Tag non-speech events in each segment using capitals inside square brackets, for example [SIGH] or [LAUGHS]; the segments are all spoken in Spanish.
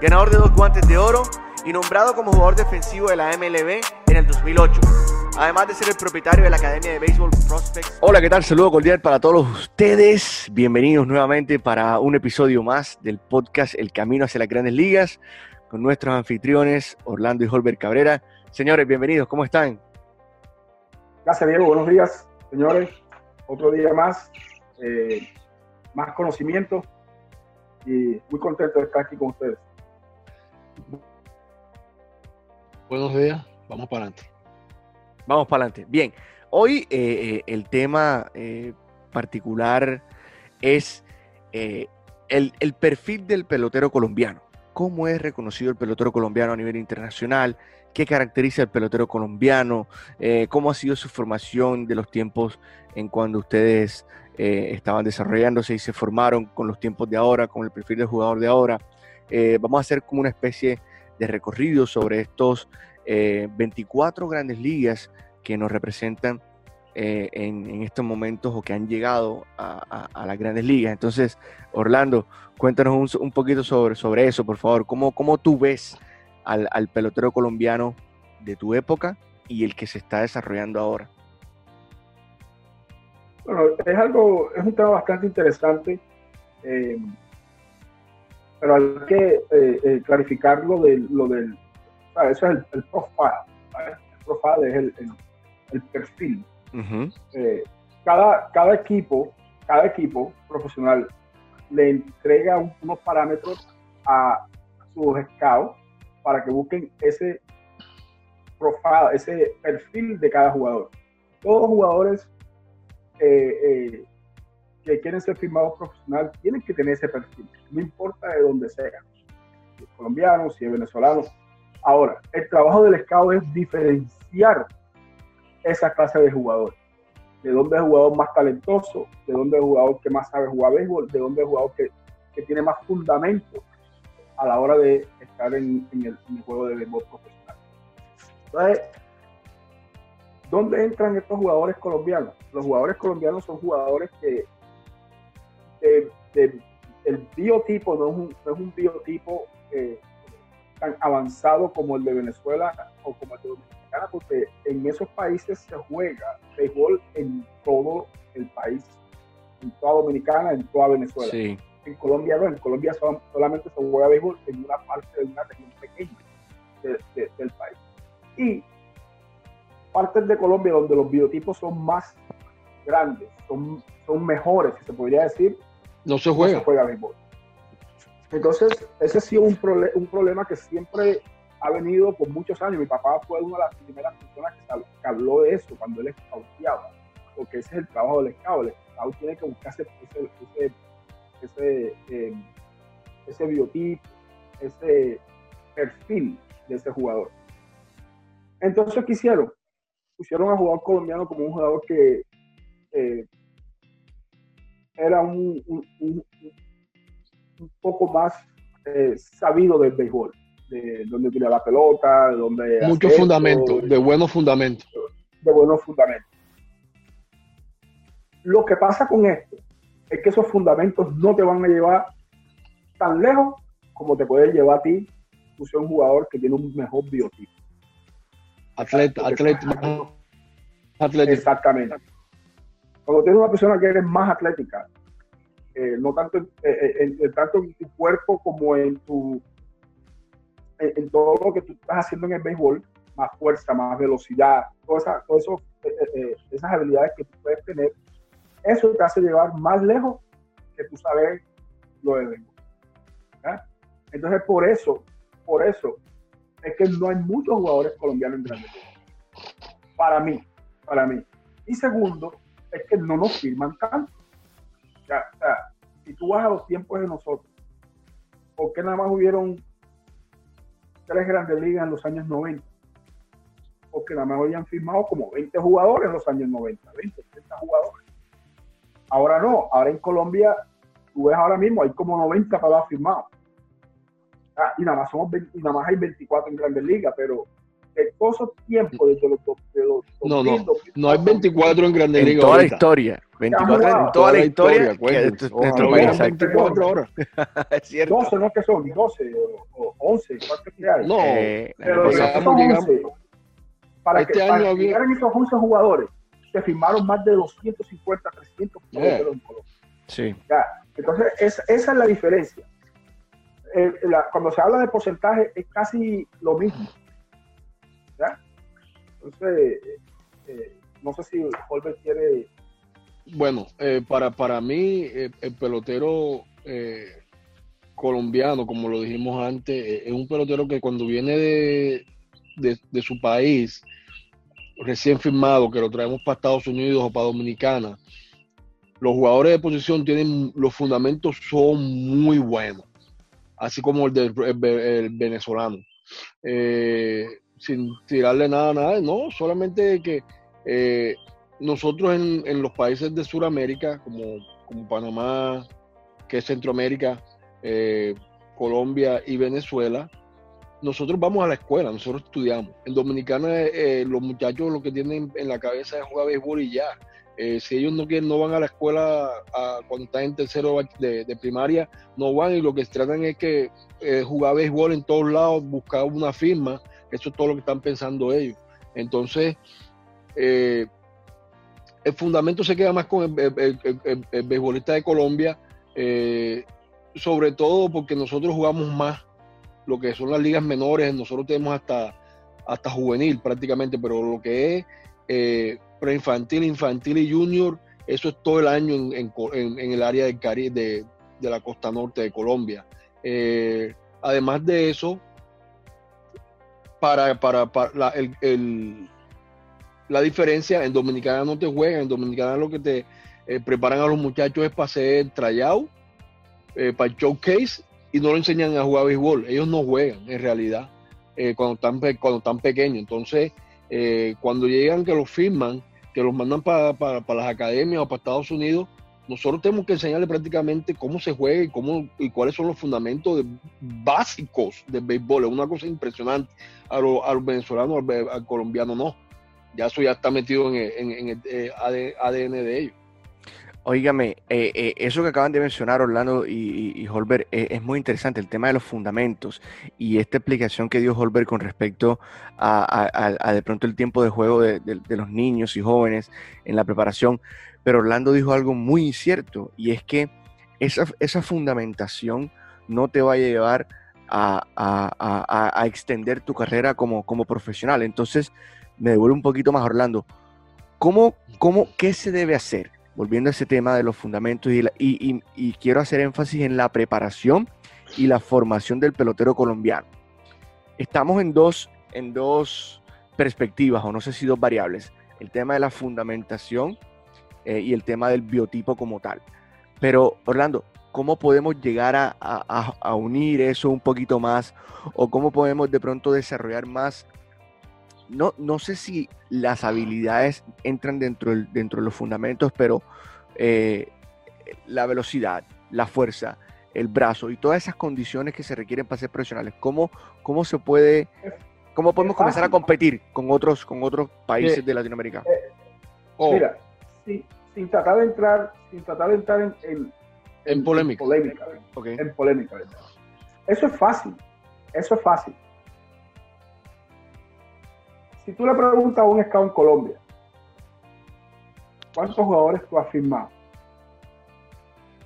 ganador de dos guantes de oro y nombrado como jugador defensivo de la MLB en el 2008. Además de ser el propietario de la Academia de Béisbol Prospects. Hola, ¿qué tal? Saludo cordial para todos ustedes. Bienvenidos nuevamente para un episodio más del podcast El Camino hacia las Grandes Ligas con nuestros anfitriones Orlando y Holbert Cabrera. Señores, bienvenidos, ¿cómo están? Gracias, Diego. Buenos días, señores. Otro día más, eh, más conocimiento y muy contento de estar aquí con ustedes. Buenos días, vamos para adelante. Vamos para adelante. Bien, hoy eh, eh, el tema eh, particular es el, perfil del pelotero colombiano. ¿Cómo es reconocido el pelotero colombiano a nivel internacional? ¿Qué caracteriza el pelotero colombiano? ¿Cómo ha sido su formación de los tiempos en cuando ustedes estaban desarrollándose y se formaron con los tiempos de ahora, con el perfil del jugador de ahora? Vamos a hacer como una especie de recorrido sobre estos 24 eh, grandes ligas que nos representan eh, en, estos momentos o que han llegado a, las grandes ligas. Entonces, Orlando, cuéntanos un, poquito sobre, sobre eso, por favor. ¿Cómo, cómo tú ves al, pelotero colombiano de tu época y el que se está desarrollando ahora? Bueno, es algo, es un tema bastante interesante pero hay que eh, eh, clarificar lo, de, lo del, eso es el, profile, el profile es el, el, perfil. Eh, cada, cada equipo, cada equipo profesional le entrega unos parámetros a sus scouts para que busquen ese profile, ese perfil de cada jugador. Todos los jugadores que quieren ser firmados profesional tienen que tener ese perfil, no importa de dónde sea, si es colombiano, si es venezolano. Ahora, el trabajo del scout es diferenciar esa clase de jugadores. De dónde es el jugador más talentoso, de dónde es el jugador que más sabe jugar béisbol, de dónde es el jugador que, que tiene más fundamento a la hora de estar en, el, en el juego de béisbol profesional. Entonces, ¿Dónde entran estos jugadores colombianos? Los jugadores colombianos son jugadores que el biotipo no es un, no es un biotipo eh, tan avanzado como el de Venezuela o como el de Dominicana, porque en esos países se juega béisbol en todo el país, en toda Dominicana, en toda Venezuela. En Colombia no, en Colombia solamente se juega béisbol en una parte de una región pequeña del país. Y partes de Colombia donde los biotipos son más grandes, son, son mejores, si se podría decir, no se juega. No se juega béisbol. Entonces, ese ha sido un, un problema que siempre ha venido por muchos años. Mi papá fue una de las primeras personas que, habló de eso cuando él escauteaba, porque ese es el trabajo del scout. El scout tiene que buscarse ese, ese, ese, em, ese biotipo, ese perfil de ese jugador. Entonces, ¿qué hicieron? Pusieron a jugador colombiano como un jugador que eh, era un, un, poco más eh, sabido del béisbol, de dónde tiene la pelota, de dónde... Muchos fundamentos, de buenos fundamentos. De buenos fundamentos. Lo que pasa con esto es que esos fundamentos no te van a llevar tan lejos como te puede llevar a ti tú ser un jugador que tiene un mejor biotipo. Atleta, atleta, atleta. Exactamente. Cuando tienes una persona que eres más atlética, eh, no tanto, eh, eh, en, tanto en tu cuerpo como en tu todo lo que tú estás haciendo en el béisbol, más fuerza, más velocidad, todas esa, todo eso, esas habilidades que tú puedes tener, eso te hace llevar más lejos que tú sabes lo de béisbol. Entonces, por eso, por eso, es que no hay muchos jugadores colombianos en grandes Para mí, para mí. Y segundo, es que no nos firman tanto. O sea, si tú vas a los tiempos de nosotros, ¿por qué nada más hubieron tres grandes ligas en los años 90. Porque la mayoría han firmado como 20 jugadores en los años 90, 20, 30 jugadores. Ahora no, ahora en Colombia, tú ves ahora mismo, hay como 90 para firmados. Ah, y, nada más somos 20, y nada más hay 24 en grandes ligas, pero esos tiempos, desde los, de los no, no, no hay 24 en Grandes Ligas. En toda la historia. 24 en toda la historia. nuestro país. 24 horas. [LAUGHS] es cierto. 12, no que son, 12 o, 11, ¿cuántos que hay? No, eh, pero llegamos, llegamos. 11, para este que, año para había... llegaran esos 11 jugadores, se firmaron más de 250, 300 jugadores Yeah. en Colombia. Sí. Ya, Entonces, es, esa es la diferencia. Eh, la- cuando se habla de porcentaje, es casi lo mismo. Entonces, eh, eh, no sé si Holbert quiere. Bueno, eh, para, para mí, el pelotero colombiano, como lo dijimos antes, es un pelotero que cuando viene de, de, su país, recién firmado, que lo traemos para Estados Unidos o para Dominicana, los jugadores de posición tienen, los fundamentos son muy buenos, así como el del el ve- el venezolano. Sin tirarle nada a nada, no, solamente que eh, nosotros en, en los países de Sudamérica, como, como Panamá, que es Centroamérica, eh, Colombia y Venezuela, nosotros vamos a la escuela, nosotros estudiamos. En Dominicana, eh, los muchachos lo que tienen en la cabeza es jugar béisbol y ya. Eh, si ellos no quieren, no van a la escuela cuando están en tercero de, de primaria, no van y lo que tratan es que eh, jugar béisbol en todos lados, buscar una firma, eso es todo lo que están pensando ellos. Entonces, eh, el fundamento se queda más con el, beisbolista de Colombia, eh, sobre todo porque nosotros jugamos más lo que son las ligas menores, nosotros tenemos hasta, hasta juvenil prácticamente, pero lo que es eh, preinfantil, infantil y junior, eso es todo el año en, en el área del Caribe, de, de la costa norte de Colombia. Además de eso, para, para, la, el- la diferencia, en Dominicana no te juegan, en Dominicana lo que te eh, preparan a los muchachos es para hacer tryout, eh, para el showcase, y no lo enseñan a jugar béisbol. Ellos no juegan, en realidad, eh, cuando, están, cuando están pequeños. Entonces, cuando llegan que los firman, que los mandan para, para, para las academias o para Estados Unidos, nosotros tenemos que enseñarle prácticamente cómo se juega y, cómo, y cuáles son los fundamentos básicos del béisbol. Es una cosa impresionante. A, los- venezolanos, al, al colombiano no. Ya eso ya está metido en el, eh, AD- ADN de ellos. Óigame, eh, eh, eso que acaban de mencionar Orlando y, y, Holbert es muy interesante, el tema de los fundamentos y esta explicación que dio Holbert con respecto a, de pronto el tiempo de juego de los niños y jóvenes en la preparación. Pero Orlando dijo algo muy cierto y es que esa, esa fundamentación no te va a llevar a, a- a- a- extender tu carrera como, como profesional. Entonces, me devuelvo un poquito más, Orlando. ¿Cómo, cómo, ¿Qué se debe hacer? Volviendo a ese tema de los fundamentos y, y- y- y quiero hacer énfasis en la preparación y la formación del pelotero colombiano. Estamos en dos, en dos perspectivas, o no sé si dos variables. El tema de la fundamentación eh, y el tema del biotipo como tal. Pero, Orlando, ¿cómo podemos llegar a, a- a- unir eso un poquito más? ¿O cómo podemos de pronto desarrollar más? No, no sé si las habilidades entran dentro, del- dentro de los fundamentos, pero eh, la velocidad, la fuerza, el brazo y todas esas condiciones que se requieren para ser profesionales, ¿cómo, cómo se puede, cómo podemos comenzar a competir con otros, con otros países de Latinoamérica? O Mira, sin, sin tratar de entrar, sin tratar de entrar en, en, en polémica. polémica, Ok. en polémica. Eso es fácil, eso es fácil. Si tú le preguntas a un scout en Colombia, ¿cuántos jugadores tú has firmado?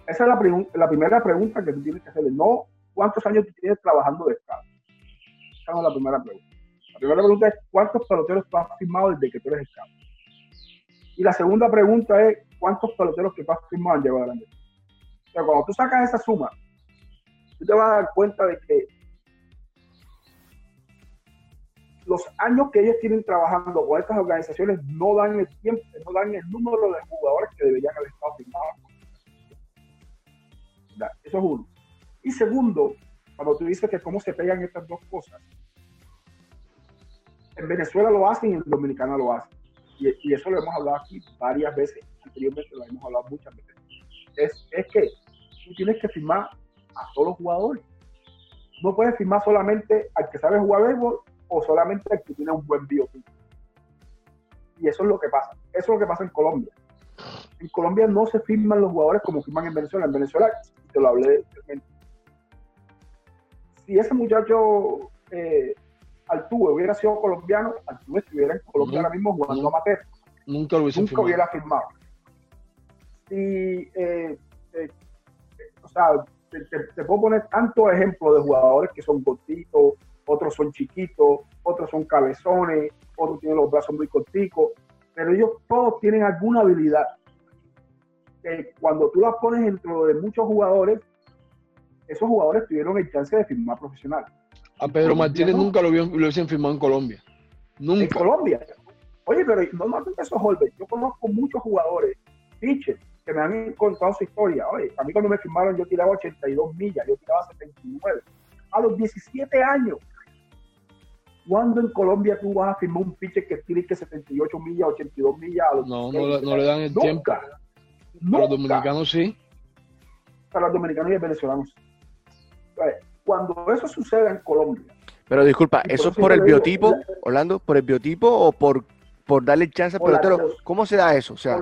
Esa es la, la primera pregunta que tú tienes que hacerle. No, ¿cuántos años tú tienes trabajando de scout? Esa no es la primera pregunta. La primera pregunta es, ¿cuántos peloteros tú has firmado desde que tú eres scout? Y la segunda pregunta es, ¿cuántos peloteros que tú has firmado han llegado a grandes ligas? O sea, cuando tú sacas esa suma, tú te vas a dar cuenta de que los años que ellos tienen trabajando con estas organizaciones no dan el tiempo, no dan el número de jugadores que deberían haber estado firmados. Eso es uno. Y segundo, cuando tú dices que cómo se pegan estas dos cosas, En Venezuela lo hacen y en Dominicana lo hacen. Y, eso lo hemos hablado aquí varias veces, anteriormente lo hemos hablado muchas veces. Es, es que tú tienes que firmar a todos los jugadores. No puedes firmar solamente al que sabe jugar béisbol o solamente al que tiene un buen biotipo. Y eso es lo que pasa. Eso es lo que pasa en Colombia. En Colombia no se firman los jugadores como firman en Venezuela. En Venezuela, te lo hablé, si ese muchacho eh, Altuve hubiera sido colombiano, Altuve estuviera en Colombia ahora mismo jugando amateur. Nunca lo Nunca hubiera firmado. Si, eh, eh, o sea, te, puedo poner tantos ejemplos de jugadores que son cortitos, otros son chiquitos, otros son cabezones, otros tienen los brazos muy corticos, pero ellos todos tienen alguna habilidad que cuando tú las pones dentro de muchos jugadores, esos jugadores tuvieron el chance de firmar profesional. A Pedro Martínez nunca lo, lo hubiesen firmado en Colombia. Nunca. En Colombia. Oye, pero normalmente esos Holbert, yo conozco muchos jugadores, pitchers, que me han contado su historia. Oye, a mí cuando me firmaron yo tiraba 82 millas, yo tiraba 79. A los 17 años. ¿Cuándo en Colombia tú vas a firmar un pitcher que tire que 78 millas, 82 millas? A los no, no, no, le dan el tiempo. Para los dominicanos sí. Para los dominicanos y los venezolanos. Cuando eso sucede en Colombia. Pero disculpa, ¿eso es por el biotipo, Orlando? ¿Por el biotipo o por, por darle chance al pelotero? ¿Cómo se da eso? O sea,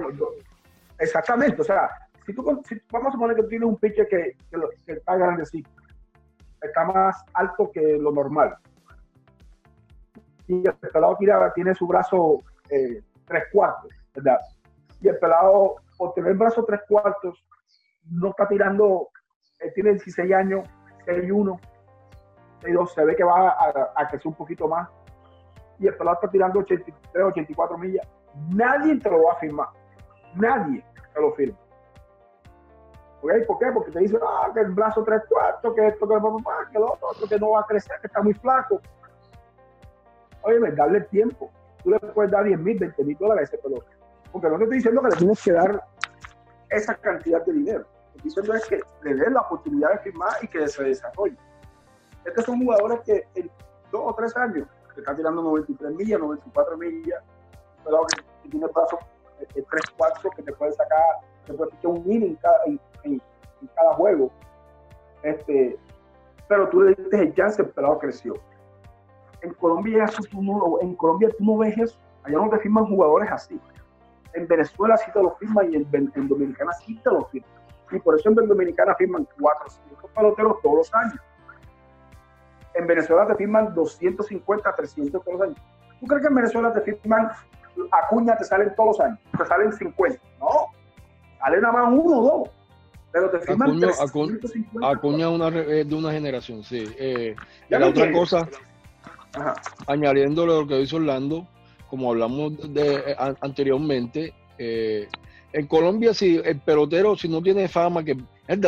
Exactamente, o sea, si tú, vamos a suponer que tú tienes un pitcher que, que, está grandecito, está más alto que lo normal, y el pelado tiene su brazo eh, tres cuartos, ¿verdad? Y el pelado, por tener el brazo tres cuartos, no está tirando, él tiene 16 años, 6-1, 6-2, se ve que va a, crecer un poquito más, y el pelado está tirando 83, 84 millas, nadie te lo va a firmar, nadie te lo firma. ¿Por qué? Porque te dicen, ah, que el brazo tres cuartos, que esto, que, que lo otro, que no va a crecer, que está muy flaco. Oye, darle tiempo. Tú le puedes dar 10 mil, 20 mil dólares a ese pelota. Porque no te estoy diciendo que le tienes que dar esa cantidad de dinero. Estoy diciendo es que le des la oportunidad de firmar y que se desarrolle. Estos son jugadores que en dos o tres años que están tirando 93 millas, 94 millas, pero que tiene brazos de 3 4 que te puede sacar, te puede pichar un inning en, en, en, cada juego. Este, pero tú le diste el chance, el pelado creció. En Colombia, eso tú no, en Colombia tú no ves eso. Allá no te firman jugadores así. En Venezuela sí te lo firman y en, en Dominicana sí te lo firman. Y por eso en Dominicana firman 400 peloteros todos los años. En Venezuela te firman 250, 300 todos los años. ¿Tú crees que en Venezuela te firman Acuña te salen todos los años, te salen 50. No, sale nada más uno o dos. Pero te firman Acuña, 350 Acuña una, de una generación, sí. Eh, la otra cosa, añadiendo lo que dice Orlando, como hablamos de, eh, anteriormente, eh, en Colombia, si el pelotero, si no tiene fama, que el,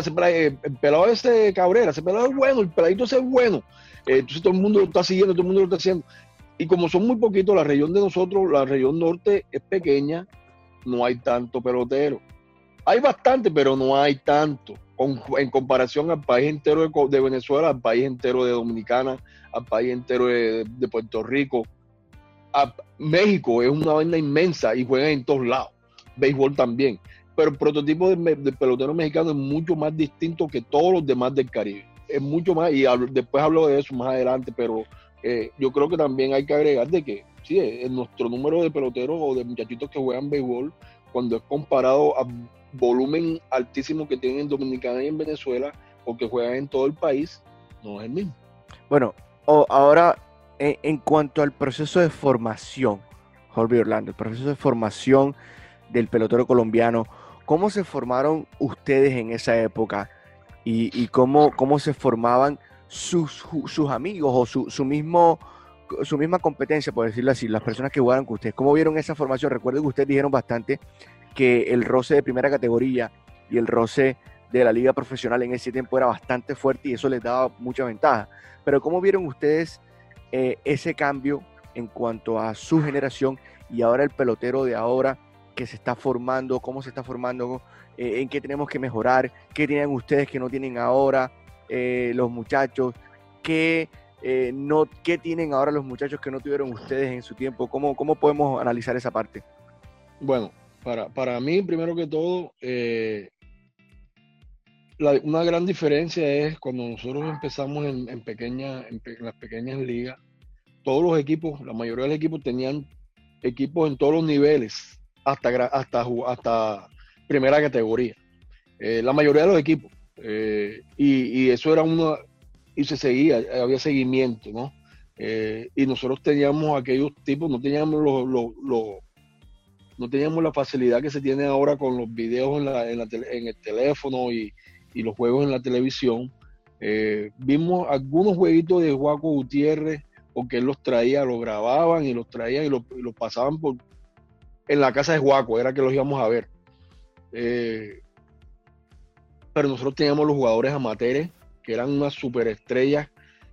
pelado ese Cabrera, ese pelado es bueno, el peladito ese es bueno, entonces todo el mundo lo está siguiendo, todo el mundo lo está haciendo. Y como son muy poquitos, la región de nosotros, la región norte es pequeña, no hay tanto pelotero. Hay bastante, pero no hay tanto. en comparación al país entero de, Venezuela, al país entero de Dominicana, al país entero de, Puerto Rico. México es una vaina inmensa y juegan en todos lados. Béisbol también. Pero el prototipo de, pelotero mexicano es mucho más distinto que todos los demás del Caribe. Es mucho más, y después hablo de eso más adelante, pero eh, yo creo que también hay que agregar de que sí, en nuestro número de peloteros o de muchachitos que juegan béisbol, cuando es comparado a volumen altísimo que tienen en Dominicana y en Venezuela, o que juegan en todo el país, no es el mismo. Bueno, ahora en, cuanto al proceso de formación, Jorge Orlando, el proceso de formación del pelotero colombiano, ¿cómo se formaron ustedes en esa época? ¿Y, cómo, cómo se formaban sus, sus amigos o su, su, mismo, su misma competencia, por decirlo así, las personas que jugaron con ustedes. ¿Cómo vieron esa formación? Recuerden que ustedes dijeron bastante que el roce de primera categoría y el roce de la liga profesional en ese tiempo era bastante fuerte y eso les daba mucha ventaja. Pero ¿cómo vieron ustedes eh, ese cambio en cuanto a su generación y ahora el pelotero de ahora que se está formando, cómo se está formando, eh, en qué tenemos que mejorar, qué tienen ustedes que no tienen ahora? Eh, los muchachos, qué eh, no, ¿qué tienen ahora los muchachos que no tuvieron ustedes en su tiempo? ¿Cómo, cómo podemos analizar esa parte? Bueno, para, para mí, primero que todo, eh, una gran diferencia es cuando nosotros empezamos en, en, en, las pequeñas ligas, todos los equipos, la mayoría de los equipos tenían equipos en todos los niveles, hasta, hasta, hasta primera categoría. Eh, la mayoría de los equipos. Eh, y, eso era una, y se seguía, había seguimiento, ¿no? Eh, y nosotros teníamos aquellos tipos, no teníamos los, no teníamos la facilidad que se tiene ahora con los videos en, la, en, la en el teléfono y, y, los juegos en la televisión. vimos algunos jueguitos de Juaco Gutiérrez, porque él los traía, los grababan y los traían y los, pasaban por en la casa de Juaco, era que los íbamos a ver. Eh, pero nosotros teníamos los jugadores amateurs, que eran unas superestrellas,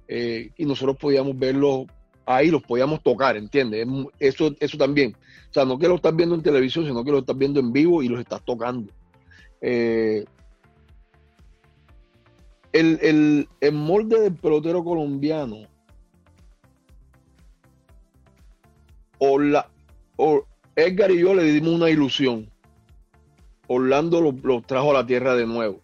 eh, y nosotros podíamos verlos ahí, los podíamos tocar, ¿entiendes? Eso, eso también. O sea, no que lo estás viendo en televisión, sino que lo estás viendo en vivo y los estás tocando. Eh, el, el molde del pelotero colombiano Edgar y yo le dimos una ilusión. Orlando lo, trajo a la tierra de nuevo.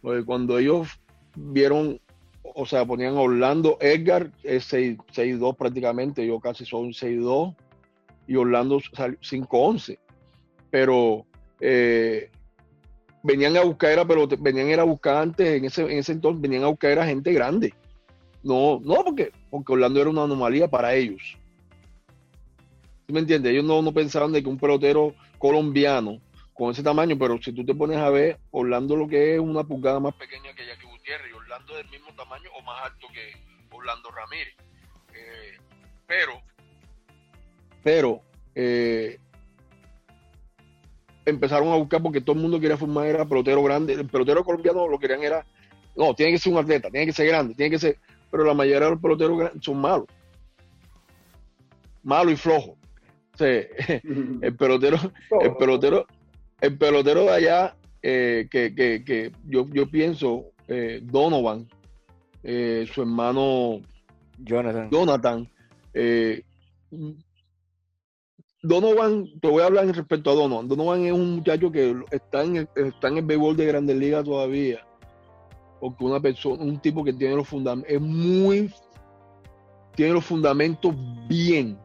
Porque cuando ellos vieron, o sea, ponían a Orlando, Edgar es 6-2 prácticamente, yo casi soy 6-2 y Orlando 5-11. Pero eh, venían a buscar, pero venían a buscar antes, en ese, en ese entonces, venían a buscar a gente grande. No, no, porque, porque Orlando era una anomalía para ellos me entiendes? Ellos no, no pensaban de que un pelotero colombiano con ese tamaño, pero si tú te pones a ver, Orlando lo que es una pulgada más pequeña que Jackie Gutiérrez, Orlando del mismo tamaño o más alto que Orlando Ramírez. Eh, pero, pero, eh, empezaron a buscar porque todo el mundo quería formar era pelotero grande. El pelotero colombiano lo querían era, no, tiene que ser un atleta, tiene que ser grande, tiene que ser, pero la mayoría de los peloteros son malos. Malos y flojos. [LAUGHS] el pelotero, el pelotero, el pelotero de allá, eh, que, yo, yo pienso, eh, Donovan, eh, su hermano Jonathan. Jonathan Donovan, te voy a hablar respecto a Donovan. Donovan es un muchacho que está en el, está en el béisbol de Grandes Ligas todavía. Porque una persona, un tipo que tiene los fundamentos, es muy, tiene los fundamentos bien,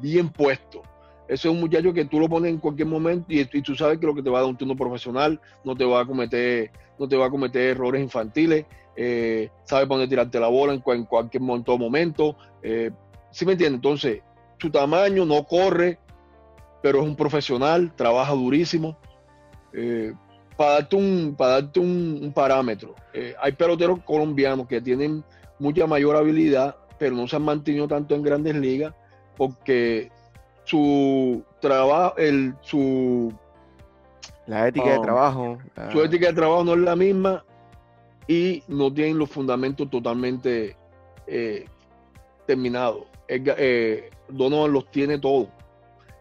bien puesto. Ese es un muchacho que tú lo pones en cualquier momento y, tú sabes que lo que te va a dar un turno profesional, no te va a cometer, no te va a cometer errores infantiles, eh, sabe poner tirarte la bola en, cualquier momento. Eh, ¿Sí me entiendes? Entonces, su tamaño no corre, pero es un profesional, trabaja durísimo. Eh, para darte un, para darte un parámetro, eh, hay peloteros colombianos que tienen mucha mayor habilidad, pero no se han mantenido tanto en grandes ligas porque su trabajo, el, su... La ética de um, trabajo. Su ética de trabajo no es la misma y no tienen los fundamentos totalmente eh, terminados. Eh, Donovan los tiene todos.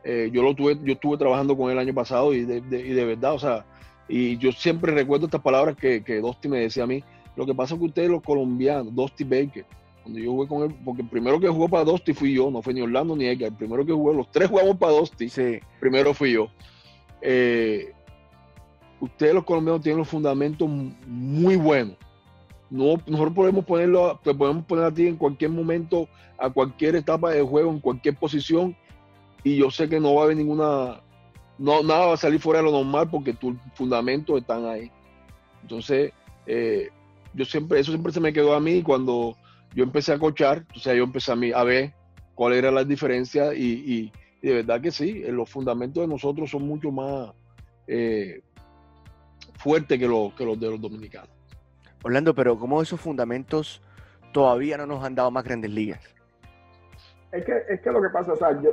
Eh, yo lo tuve, yo estuve trabajando con él el año pasado y de, y de verdad, o sea, y yo siempre recuerdo estas palabras que, que Dosti me decía a mí. Lo que pasa es que ustedes los colombianos, Dosti Baker, cuando yo jugué con él, porque el primero que jugó para Dosti fui yo, no fue ni Orlando ni Edgar. El primero que jugué, los tres jugamos para Dosti. Sí. Primero fui yo. Eh, ustedes los colombianos tienen los fundamentos muy buenos. No, nosotros podemos ponerlo, te podemos poner a ti en cualquier momento, a cualquier etapa de juego, en cualquier posición, y yo sé que no va a haber ninguna, no, nada va a salir fuera de lo normal porque tus fundamentos están ahí. Entonces, eh, yo siempre, eso siempre se me quedó a mí cuando yo empecé a cochar, o sea, yo empecé a, mí, a ver cuál era la diferencia y, de verdad que sí, los fundamentos de nosotros son mucho más eh, fuertes que, que los de los dominicanos. Orlando, pero ¿cómo esos fundamentos todavía no nos han dado más grandes ligas? Es que, es que lo que pasa, o sea, yo,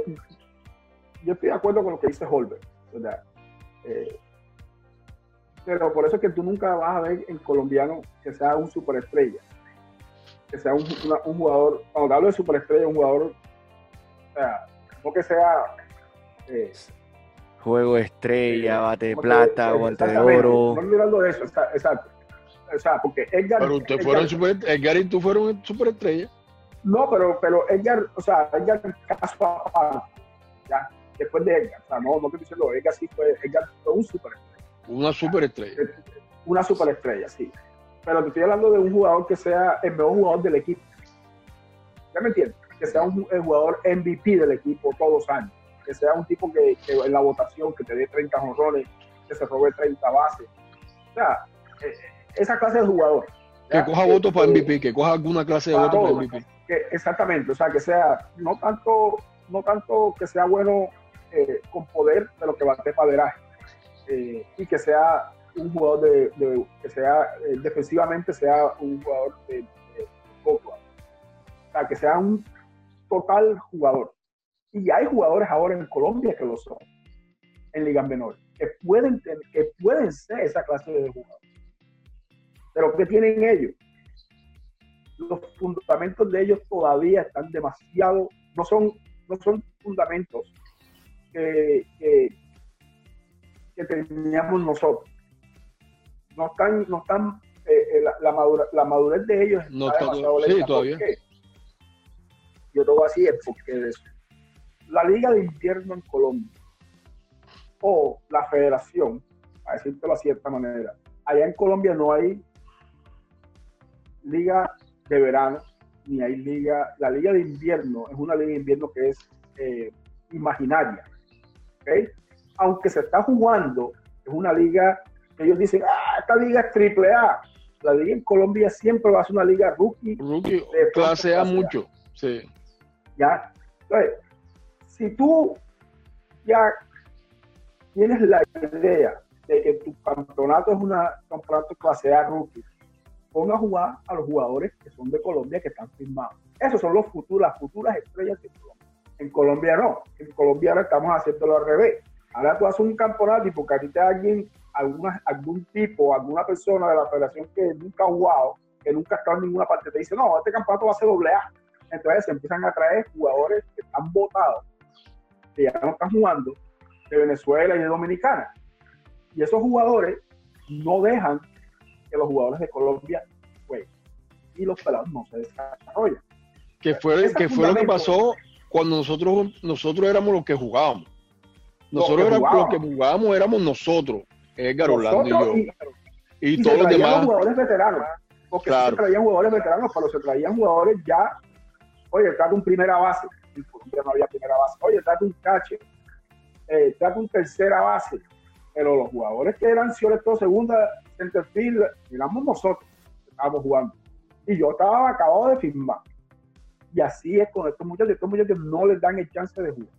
yo estoy de acuerdo con lo que dice Holbert, ¿verdad? Eh, pero por eso es que tú nunca vas a ver en colombiano que sea un superestrella que sea un, jugador, cuando hablo de superestrella, un jugador, o sea, no que sea... Eh, Juego estrella, eh, bate de plata, guante de oro. No hablando de eso, exacto. O sea, porque Edgar... Pero ustedes fueron super, Edgar y tú fueron superestrella. No, pero, pero Edgar, o sea, Edgar caso aparte, ya, después de Edgar, o sea, no, no estoy diciendo, Edgar sí fue, Edgar fue un superestrella. Una superestrella. Una superestrella, sí. Pero te estoy hablando de un jugador que sea el mejor jugador del equipo. ¿Ya me entiendes? Que sea un el jugador MVP del equipo todos los años. Que sea un tipo que, que en la votación, que te dé 30 honrones, que se robe 30 bases. O sea, eh, esa clase de jugador. Que coja votos para MVP, que coja alguna clase de votos para MVP. Que, exactamente, o sea, que sea no tanto, no tanto que sea bueno eh, con poder de lo que bate paderaje eh, y que sea un jugador de, que sea eh, defensivamente sea un jugador de, de, o sea, que sea un total jugador. Y hay jugadores ahora en Colombia que lo son, en ligas menores, que pueden, que pueden ser esa clase de jugador. Pero ¿qué tienen ellos? Los fundamentos de ellos todavía están demasiado, no son, no son fundamentos que, que, que teníamos nosotros. No están, no están eh, eh la, la, madura, la, madurez de ellos no está demasiado sí, todavía. Yo te voy a decir de eso. La Liga de Invierno en Colombia o la Federación, a decírtelo de cierta manera, allá en Colombia no hay liga de verano, ni hay liga, la liga de invierno es una liga de invierno que es eh, imaginaria, ¿okay? aunque se está jugando, es una liga que ellos dicen, ah, esta liga es triple A, la liga en Colombia siempre va a ser una liga rookie. Rookie, de clase A mucho, sí. Ya, entonces, si tú ya tienes la idea de que tu campeonato es una campeonato clase A rookie, ponga a jugar a los jugadores que son de Colombia que están firmados. Esos son los futuros, las futuras estrellas de Colombia. En Colombia no. En Colombia ahora estamos haciéndolo al revés. Ahora tú haces un campeonato y porque a ti te alguien, alguna, algún tipo, alguna persona de la federación que nunca ha jugado, que nunca ha estado en ninguna parte, te dice, no, este campeonato va a ser doble A. Entonces se empiezan a traer jugadores que están votados, que ya no están jugando, de Venezuela y de Dominicana. Y esos jugadores no dejan que los jugadores de Colombia jueguen. Y los pelados no se desarrollan. Que fue, que fue lo que pasó cuando nosotros, nosotros éramos los que jugábamos. Nosotros los que, éramos, los que jugábamos éramos nosotros, Edgar Orlando y yo. Y, y, y todos los demás. jugadores veteranos. Porque claro. se traían jugadores veteranos, pero se traían jugadores ya. Oye, trata un primera base. En Colombia no había primera base. Oye, trata un cache. Eh, trata un tercera base. Pero los jugadores que eran todo segunda, centerfield, miramos nosotros, estábamos jugando. Y yo estaba acabado de firmar. Y así es con estos muchachos, estos muchachos no les dan el chance de jugar.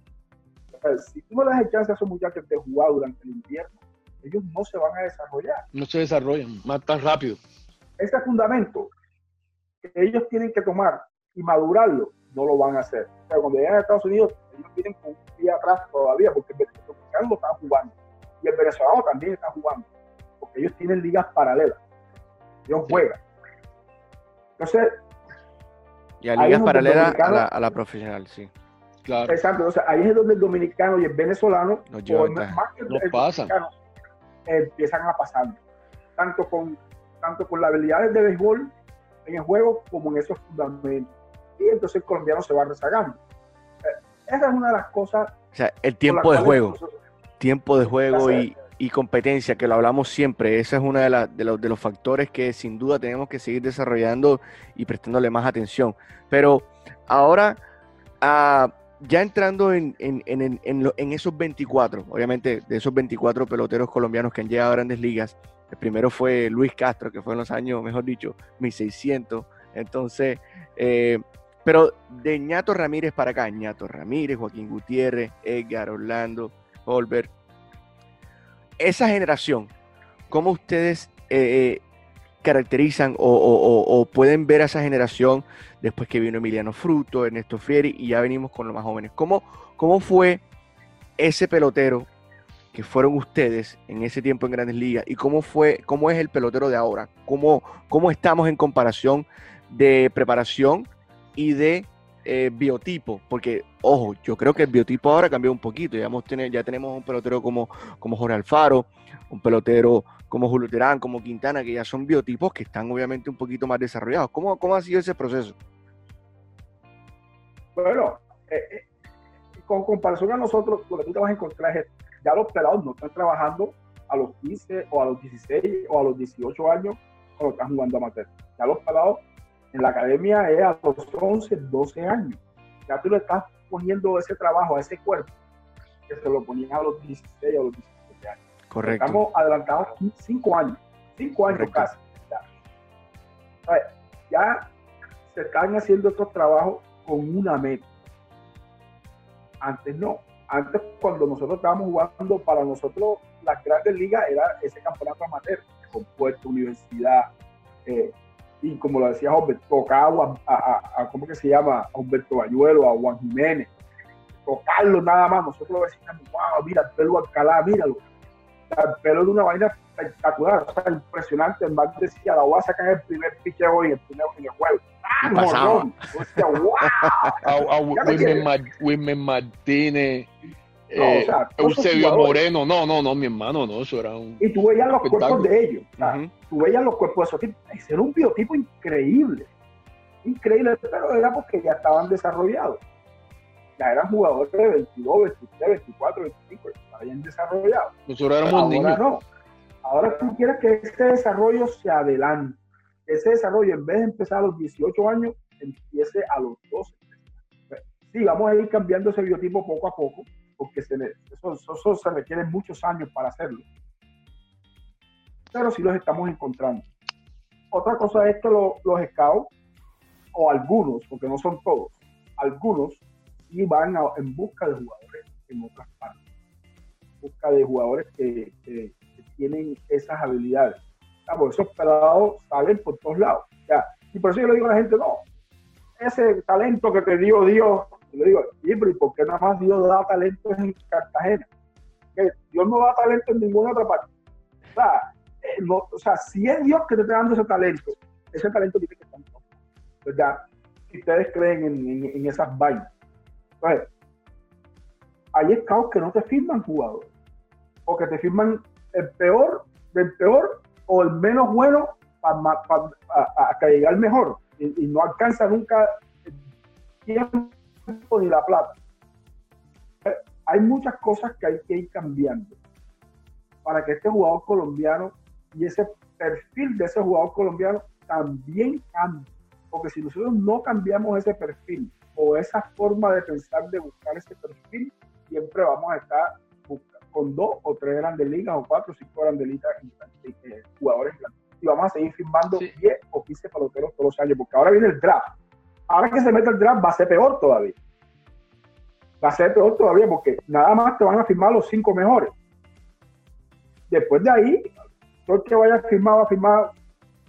O sea, si tú no le das el chance a esos muchachos de jugar durante el invierno, ellos no se van a desarrollar. No se desarrollan, más tan rápido. Ese fundamento que ellos tienen que tomar y madurarlo, no lo van a hacer. O sea, cuando llegan a Estados Unidos, ellos tienen un día atrás todavía, porque el dominicano lo están jugando. Y el venezolano también está jugando porque ellos tienen ligas paralelas. Ellos juegan. Entonces. Y a ligas paralelas a la, a la, profesional, sí. Claro. Exacto. Entonces ahí es donde el dominicano y el venezolano, no, o más que el, empiezan a pasar. Tanto con, tanto con las habilidades de béisbol en el juego como en esos fundamentos. Y entonces el colombiano se va rezagando. Eh, esa es una de las cosas. O sea, el tiempo de juego. Tiempo de juego y, y competencia, que lo hablamos siempre. Ese es uno de, la, de, los, de, los, factores que sin duda tenemos que seguir desarrollando y prestándole más atención. Pero ahora, uh, ya entrando en, en, en, en, esos 24, obviamente de esos 24 peloteros colombianos que han llegado a grandes ligas, el primero fue Luis Castro, que fue en los años, mejor dicho, 1600. Entonces, eh, pero de Ñato Ramírez para acá, Ñato Ramírez, Joaquín Gutiérrez, Edgar, Orlando, Holbert, esa generación, ¿cómo ustedes eh, caracterizan o, pueden ver a esa generación después que vino Emiliano Fruto, Ernesto Frieri y ya venimos con los más jóvenes? ¿Cómo, cómo fue ese pelotero que fueron ustedes en ese tiempo en Grandes Ligas y cómo fue, cómo es el pelotero de ahora? ¿Cómo, cómo estamos en comparación de preparación y de eh, biotipo, porque, ojo, yo creo que el biotipo ahora cambió un poquito, ya, hemos ya tenemos un pelotero como, como Jorge Alfaro, un pelotero como Julio Terán, como Quintana, que ya son biotipos que están obviamente un poquito más desarrollados. ¿Cómo, cómo ha sido ese proceso? Bueno, eh, eh, con comparación a nosotros, lo que tú te vas a encontrar es ya los pelados no están trabajando a los 15 o a los 16 o a los 18 años cuando están jugando amateur. Ya los pelados en la academia es a los 11, 12 años. Ya tú le estás poniendo ese trabajo a ese cuerpo que se lo ponían a los 16 o a los 17 años. Correcto. Estamos adelantados 5 años, 5 años Correcto. casi. Ya. Ya se están haciendo estos trabajos con una meta. Antes no. Antes, cuando nosotros estábamos jugando, para nosotros las grandes ligas era ese campeonato amateur, con Puerto, Universidad, eh, y como lo decía Humberto, tocaba a, a, a, ¿cómo que se llama? A Humberto Bayuelo, a Juan Jiménez, tocarlo nada más. Nosotros lo decíamos, wow, mira el pelo Alcalá, míralo. El pelo de una vaina espectacular, o sea, impresionante. El más decía, la voy a sacar el primer pique hoy, en el primer en el juego. ¡Ah, Y morrón! Wow. A, Wilmer, Martínez, No, eh, o sea, Eusebio. Moreno. No, no, no, mi hermano, no, eso era un. Y tú veías los cuerpos de ellos. o sea, Ujú. tú veías los cuerpos de esos tipos. Ese era un biotipo increíble. Increíble, pero era porque ya estaban desarrollados. Ya eran jugadores de 22, 23, 24, 25, estaban bien desarrollados. Nosotros éramos Ahora niños. no. Ahora tú quieres que este desarrollo se adelante. Ese desarrollo, en vez de empezar a los 18 años, empiece a los 12. Sí, vamos a ir cambiando ese biotipo poco a poco, porque se le- eso, eso- se requieren muchos años para hacerlo. Pero sí los estamos encontrando. Otra cosa es que lo- los scouts, o algunos, porque no son todos, algunos sí van a- en busca de jugadores en otras partes busca de jugadores que, tienen esas habilidades. Porque esos pelados salen por todos lados. Y por eso yo le digo a la gente, no, ese talento que te dio Dios, yo le digo, "Sí, ¿y por qué nada más Dios da talento en Cartagena? Dios no da talento en ninguna otra parte. O sea, eh, o sea, si es Dios que te está dando ese talento, ese talento tiene que estar en todo. ¿verdad? Si ustedes creen en, en- en esas vainas. Entonces, hay scouts que no te firman jugadores, o que te firman el peor del peor o el menos bueno para llegar al mejor, y, y no alcanza nunca el tiempo ni la plata. Hay muchas cosas que hay que ir cambiando para que este jugador colombiano y ese perfil de ese jugador colombiano también cambie. Porque si nosotros no cambiamos ese perfil o esa forma de pensar, de buscar ese perfil, siempre vamos a estar con dos o tres grandes ligas o cuatro o cinco grandes ligas y, eh, jugadores. Y vamos a seguir firmando Sí. 10 o 15 peloteros todos los años, porque ahora viene el draft. Ahora que se mete el draft va a ser peor todavía. Va a ser peor todavía porque nada más te van a firmar los cinco mejores. Después de ahí, todo el que vaya a firmar va a firmar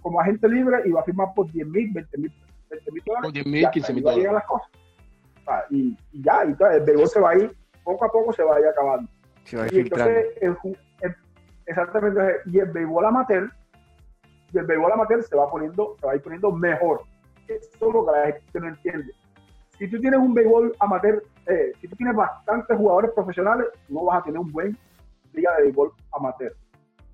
como agente libre y va a firmar por 10 mil, 20 mil, 20 mil dólares. Por 10 y mil, hasta 15 ahí mil dólares. las cosas. Y, y ya, y todo, el béisbol se va a ir, poco a poco se va a ir acabando. Se va a ir Y entonces, el exactamente, y el béisbol amateur, y el béisbol amateur se va poniendo, se va a ir poniendo mejor. Eso es lo que la gente no entiende. Si tú tienes un béisbol amateur, eh, si tú tienes bastantes jugadores profesionales, no vas a tener un buen liga de béisbol amateur.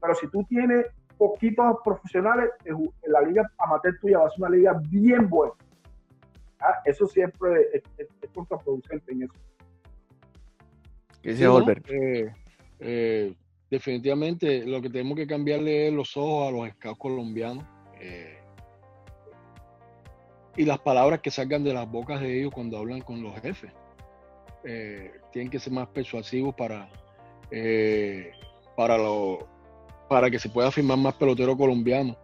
Pero si tú tienes poquitos profesionales, ju- la liga amateur tuya va a ser una liga bien buena. Ah, Eso siempre es, es- es contraproducente en eso. ¿Qué Sí, dice ¿no? Holbert? Eh, eh, definitivamente lo que tenemos que cambiarle es los ojos a los scouts colombianos eh, y las palabras que salgan de las bocas de ellos cuando hablan con los jefes. Tienen que ser más persuasivos para, eh, para, lo, para que se pueda firmar más pelotero colombiano.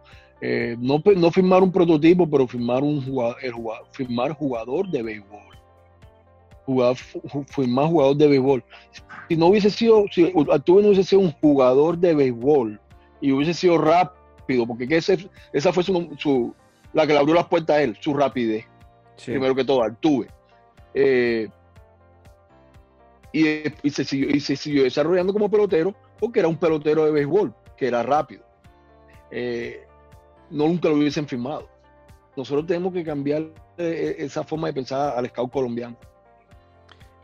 No, pe- no firmar un prototipo, pero firmar un jugador, el jugador, firmar jugador de béisbol. Jugar, fu- firmar jugador de béisbol si no hubiese sido, si Arturo no hubiese sido un jugador de béisbol y hubiese sido rápido, porque que ese- esa fue su, su- la que le abrió las puertas a él, su rapidez, Sí. primero que todo, Artuve. Eh, y, y se siguió, y se siguió desarrollando como pelotero, porque era un pelotero de béisbol, que era rápido. Eh, no nunca lo hubiesen firmado. Nosotros tenemos que cambiar eh, esa forma de pensar al scout colombiano.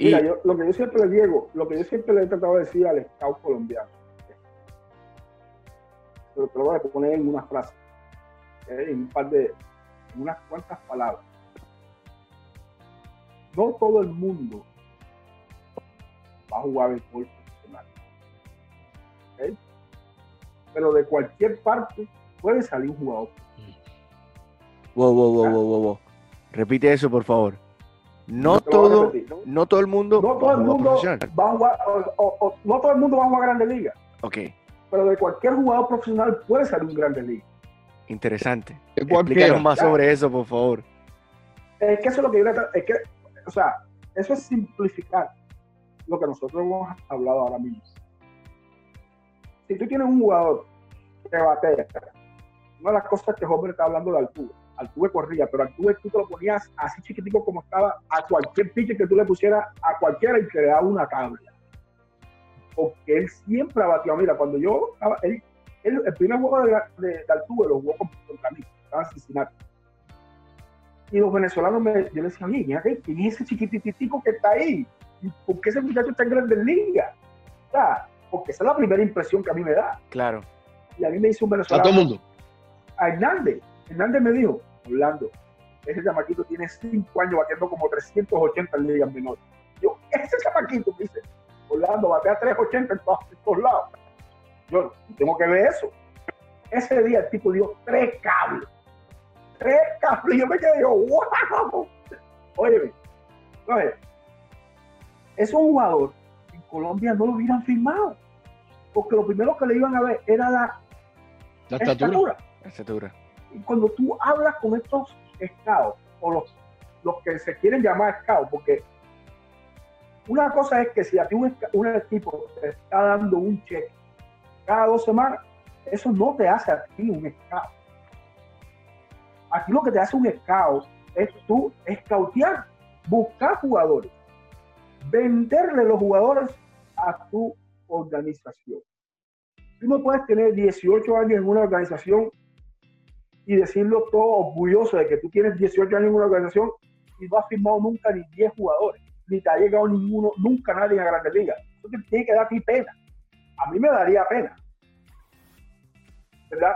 Y Mira, yo, lo que yo siempre le digo, lo que yo siempre le he tratado de decir al scout colombiano, pero te lo voy a poner en una frase, eh, en un par de, en unas cuantas palabras. no todo el mundo va a jugar béisbol profesional. ¿ok? Pero de cualquier parte puede salir un jugador. Wow, wow, wow, wow, wow, wow. Repite eso, por favor. No todo, repetir, ¿no? no todo el mundo No todo va a el jugar mundo va a jugar, o- o- o- no todo el mundo va a jugar Grandes Ligas, Ok, pero de cualquier jugador profesional puede salir un Grandes Ligas. interesante. Explícanos más Ya. sobre eso, por favor. Es que eso es lo que yo es que, o sea, eso es simplificar lo que nosotros hemos hablado ahora mismo. Si tú tienes un jugador que batea, una de las cosas que Homer está hablando de Altuve, Altuve corría, pero Altuve tú te lo ponías así chiquitico como estaba a cualquier pitcher que tú le pusieras a cualquiera y que le daba una tabla. Porque él siempre ha bateado. Mira, cuando yo estaba, él, él- el primer juego de, de, de Altuve lo jugó con- contra mí, estaba en Cincinnati. Y los venezolanos me, yo les decía, mira, ¿quién es ese chiquititico que está ahí? ¿Y ¿Por qué ese muchacho está en Grandes Ligas? Porque esa es la primera impresión que a mí me da. Claro. Y a mí me dice un A venezolano, todo el mundo. a Hernández. Hernández me dijo, Orlando, ese chamaquito tiene cinco años batiendo como 380 en ligas menores. Yo, ese chamaquito, me dice, Orlando, batea 380 en todos, en todos lados. Yo, tengo que ver eso. Ese día el tipo dio tres cables. Tres cables. Y yo me quedé, yo, wow. Óyeme, oye, es un jugador que en Colombia no lo hubieran firmado. Porque lo primero que le iban a ver era la La estatura. estatura. Estatura. Y cuando tú hablas con estos scouts, o los, los que se quieren llamar scouts, porque una cosa es que si a ti un, un equipo te está dando un cheque cada dos semanas, eso no te hace a ti un scout. Aquí lo que te hace un scout es tú scoutear, buscar jugadores, venderle los jugadores a tu organización. Tú no puedes tener 18 años en una organización y decirlo todo orgulloso de que tú tienes 18 años en una organización y no has firmado nunca ni 10 jugadores, ni te ha llegado ninguno, nunca nadie a Grandes Ligas. Eso te tiene que dar a ti pena. A mí me daría pena. ¿Verdad?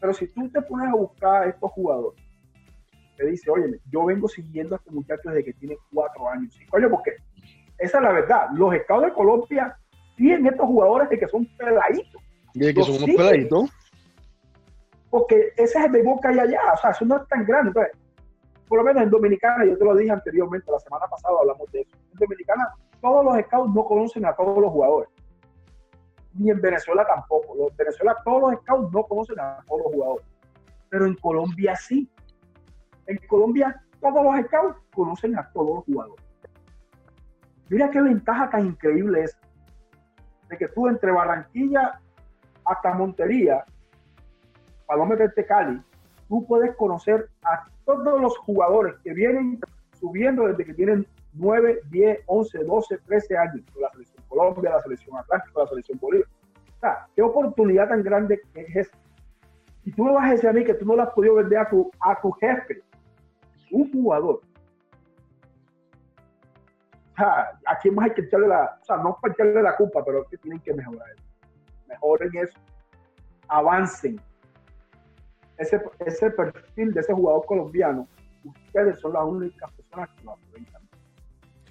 Pero si tú te pones a buscar a estos jugadores, te dice, oye, yo vengo siguiendo a este muchacho desde que tiene 4 años, 5 años, porque esa es la verdad. Los estados de Colombia tienen estos jugadores de que son peladitos Y de que son unos peladitos. Porque ese es el béisbol que hay allá, o sea, eso no es tan grande. Entonces, por lo menos en Dominicana, yo te lo dije anteriormente, la semana pasada hablamos de eso. En Dominicana, todos los scouts no conocen a todos los jugadores. Ni en Venezuela tampoco. En Venezuela todos los scouts no conocen a todos los jugadores. Pero en Colombia sí. En Colombia todos los scouts conocen a todos los jugadores. Mira qué ventaja tan increíble es de que tú entre Barranquilla hasta Montería para no meterte Cali, tú puedes conocer a todos los jugadores que vienen subiendo desde que tienen 9, 10, 11, 12, 13 años. La selección Colombia, la selección Atlántico, la selección Bolivia. O sea, qué oportunidad tan grande es esa. Y tú me vas a decir a mí que tú no la has vender a tu, a tu jefe, un jugador. O sea, a más hay que echarle la, o sea, no para echarle la culpa, pero es que tienen que mejorar. Mejoren eso. Avancen ese, ese perfil de ese jugador colombiano, ustedes son las únicas personas que lo cambiar.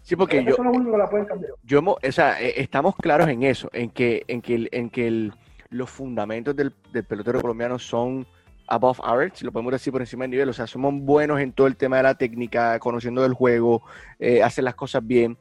Sí, porque Ustedes yo, son las únicas que la pueden cambiar. yo o sea, eh, estamos claros en eso, en que, en que, el- en que el- los fundamentos del, del pelotero colombiano son above average, lo podemos decir por encima del nivel, o sea, somos buenos en todo el tema de la técnica, conociendo del juego, eh, hacer las cosas bien,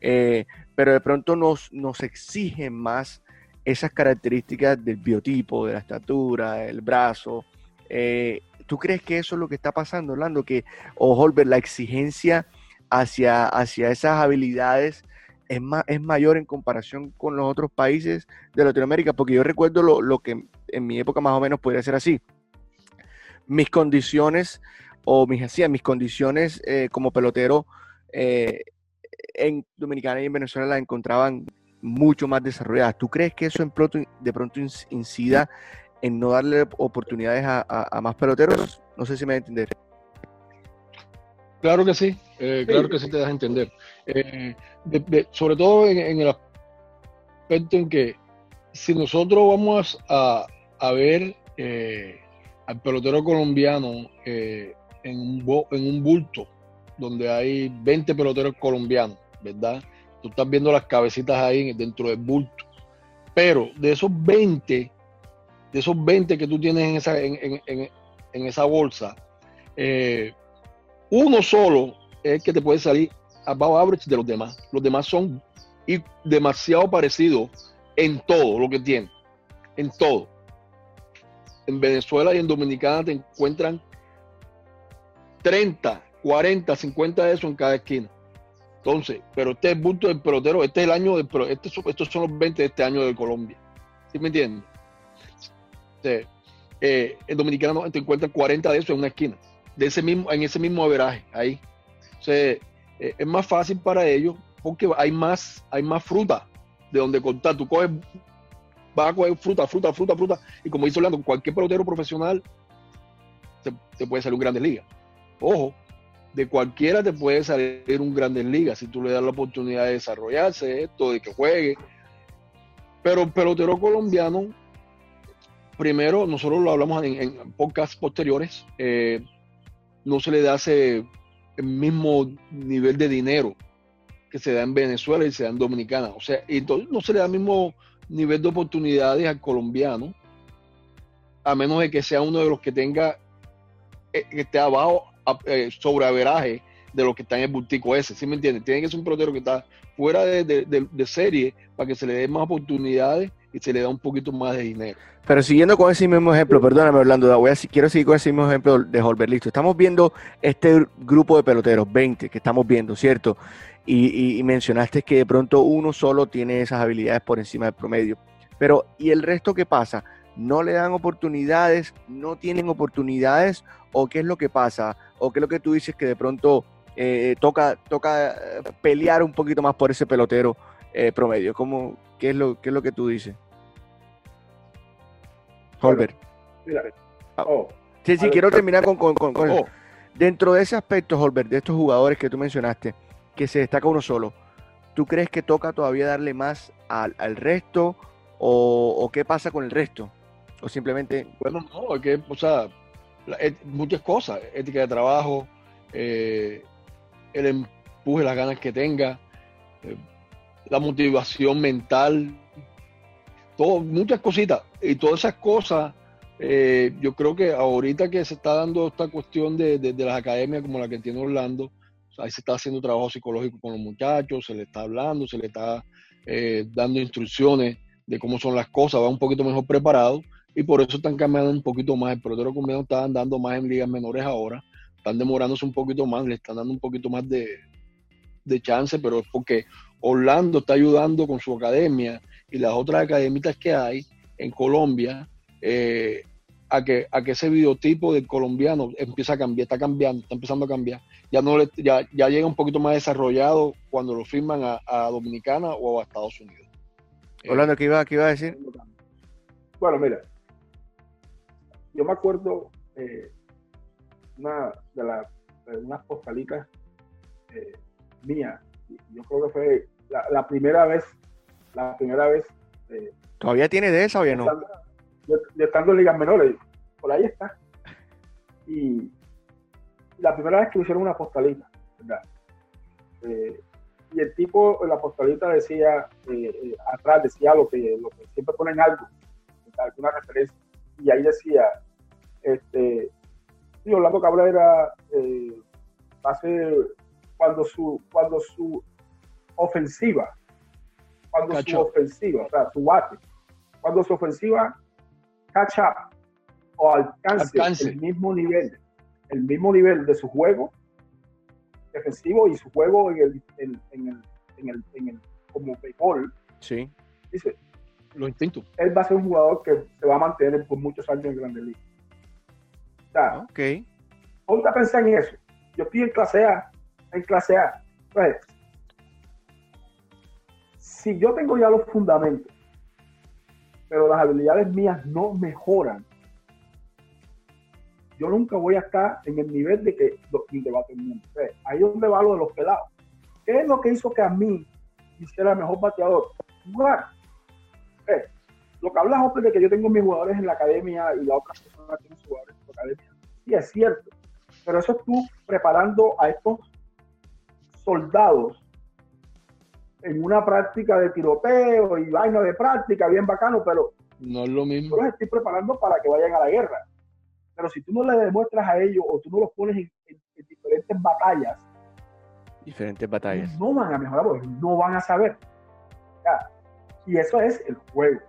eh, pero de pronto nos, nos exigen más esas características del biotipo, de la estatura, del brazo. Eh, ¿Tú crees que eso es lo que está pasando, Orlando? Que, o Holbert, la exigencia hacia, hacia esas habilidades es, es mayor en comparación con los otros países de Latinoamérica, porque yo recuerdo lo, lo que en mi época más o menos podría ser así. Mis condiciones, o mis, así, mis condiciones eh, como pelotero eh, en Dominicana y en Venezuela las encontraban mucho más desarrolladas. ¿Tú crees que eso pronto, de pronto inc- incida en no darle oportunidades a, a- a más peloteros? No sé si me va a entender. Claro que sí, eh, Sí. claro que sí te das a entender. Eh, de- de- sobre todo en, en el aspecto en que si nosotros vamos a, a ver eh, al pelotero colombiano eh, en, un, bo- en un bulto donde hay 20 peloteros colombianos, ¿verdad? Tú estás viendo las cabecitas ahí dentro del bulto. Pero de esos 20, de esos 20 que tú tienes en esa, en, esa bolsa, eh, uno solo es que te puede salir above average de los demás. Los demás son demasiado parecidos en todo lo que tienen. En todo. En Venezuela y en Dominicana te encuentran 30, 40, 50 de eso en cada esquina. Entonces, pero este es el punto del pelotero, este es el año del este, estos son los 20 de este año de Colombia. ¿Sí me entiendes? Eh, en Dominicano te encuentran 40 de eso en una esquina, de ese mismo, en ese mismo averaje, ahí. O eh, es más fácil para ellos porque hay más, hay más fruta de donde cortar. Tú coges, vas a coger fruta, fruta, fruta, fruta, y como dice Orlando, cualquier pelotero profesional te, puede salir un Grandes Ligas. Ojo, de cualquiera te puede salir un Grandes Ligas si tú le das la oportunidad de desarrollarse, esto, de que juegue. Pero el pelotero colombiano, primero, nosotros lo hablamos en, en podcasts posteriores, eh, no se le ese el mismo nivel de dinero que se da en Venezuela y se da en Dominicana. O sea, entonces no se le da el mismo nivel de oportunidades al colombiano, a menos de que sea uno de los que tenga, eh, que esté abajo eh, sobre averaje de los que están en el bultico ese, ¿sí me entiendes? Tiene que ser un pelotero que está fuera de, serie para que se le dé más oportunidades y se le dé un poquito más de dinero. Pero siguiendo con ese mismo ejemplo, perdóname Orlando, voy a, quiero seguir con ese mismo ejemplo de Holbert, listo. Estamos viendo este grupo de peloteros, 20 que estamos viendo, ¿cierto? Y, y, mencionaste que de pronto uno solo tiene esas habilidades por encima del promedio. Pero, ¿y el resto qué pasa? ¿No le dan oportunidades? ¿No tienen oportunidades? ¿O qué es lo que pasa? ¿O qué es lo que tú dices que de pronto eh, toca, toca eh, pelear un poquito más por ese pelotero eh, promedio. ¿Cómo, qué, es lo, ¿Qué es lo que tú dices? Holbert. Ah. Oh, sí, sí, quiero terminar con, con, oh. Dentro de ese aspecto, Holbert, de estos jugadores que tú mencionaste, que se destaca uno solo, ¿tú crees que toca todavía darle más al, al resto o, qué pasa con el resto? O simplemente... Bueno, no, es que, o sea, muchas cosas, ética de trabajo, eh, el empuje, las ganas que tenga, eh, la motivación mental, todo, muchas cositas. Y todas esas cosas, eh, yo creo que ahorita que se está dando esta cuestión de, las academias como la que tiene Orlando, ahí se está haciendo trabajo psicológico con los muchachos, se le está hablando, se le está eh, dando instrucciones de cómo son las cosas, va un poquito mejor preparado y por eso están cambiando un poquito más. El pelotero colombiano está andando más en ligas menores ahora están demorándose un poquito más, le están dando un poquito más de, chance, pero es porque Orlando está ayudando con su academia y las otras academias que hay en Colombia eh, a, que, a que ese videotipo del colombiano empieza a cambiar, está cambiando, está empezando a cambiar. Ya, no ya, llega un poquito más desarrollado cuando lo firman a, Dominicana o a Estados Unidos. Eh, Orlando, ¿qué iba, qué iba a decir? Bueno, mira, yo me acuerdo eh, una de las unas postalitas eh, mías. Yo creo que fue la, primera vez, la primera vez. Eh, ¿Todavía tiene de esa o ya no? Yo, estando en ligas menores, por ahí está. Y la primera vez que hicieron una postalita, ¿verdad? Eh, y el tipo en la postalita decía, atrás decía lo que, lo que siempre ponen algo, alguna referencia. Y ahí decía, este, Sí, Orlando Cabrera eh, hace cuando su cuando su ofensiva, cuando su ofensiva, o sea, su bate, cuando su ofensiva catch up o alcance, el mismo nivel, el mismo nivel de su juego defensivo y su juego en el, en, el, en el, en el como béisbol. Sí. Dice, lo intento. Él va a ser un jugador que se va a mantener por muchos años en Grandes Ligas ok. Ponte a pensar en eso. Yo estoy en clase A, en clase A. Si yo tengo ya los fundamentos, pero las habilidades mías no mejoran, yo nunca voy a estar en el nivel de que el mundo. Pues, ahí es donde va lo de los pelados. ¿Qué es lo que hizo que a mí hiciera el mejor bateador? Jugar. Pues, lo que hablas, de que yo tengo mis jugadores en la academia y la otra persona tiene sus jugadores en la academia, sí es cierto, pero eso es tú preparando a estos soldados en una práctica de tiroteo y vaina de práctica, bien bacano, pero no es lo mismo. Yo los estoy preparando para que vayan a la guerra. Pero si tú no le demuestras a ellos o tú no los pones en, diferentes batallas, diferentes batallas, no van a mejorar porque no van a saber. y eso es el juego.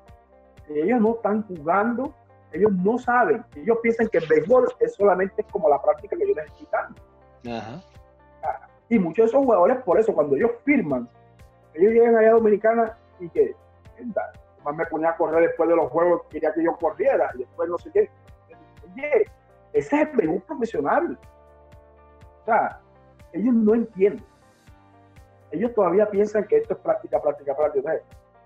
ellos no están jugando, ellos no saben. Ellos piensan que el béisbol es solamente como la práctica que yo les estoy dando. Y muchos de esos jugadores, por eso, cuando ellos firman, ellos llegan allá a Dominicana y que más me ponía a correr después de los juegos, quería que yo corriera y después no sé qué. Oye, ese es el béisbol profesional. O sea, ellos no entienden. Ellos todavía piensan que esto es práctica, práctica, práctica.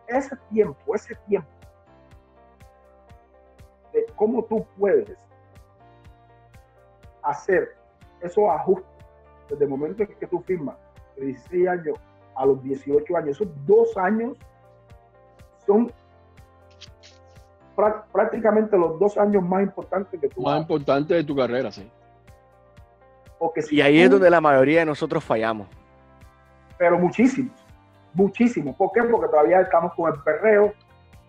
ese tiempo, ese tiempo de cómo tú puedes hacer esos ajustes desde el momento en que tú firmas de 16 años a los 18 años, esos dos años son prácticamente los dos años más importantes que tu Más importantes de tu carrera, sí. y ahí es donde la mayoría de nosotros fallamos. Pero muchísimos, muchísimos. ¿Por qué? Porque todavía estamos con el perreo,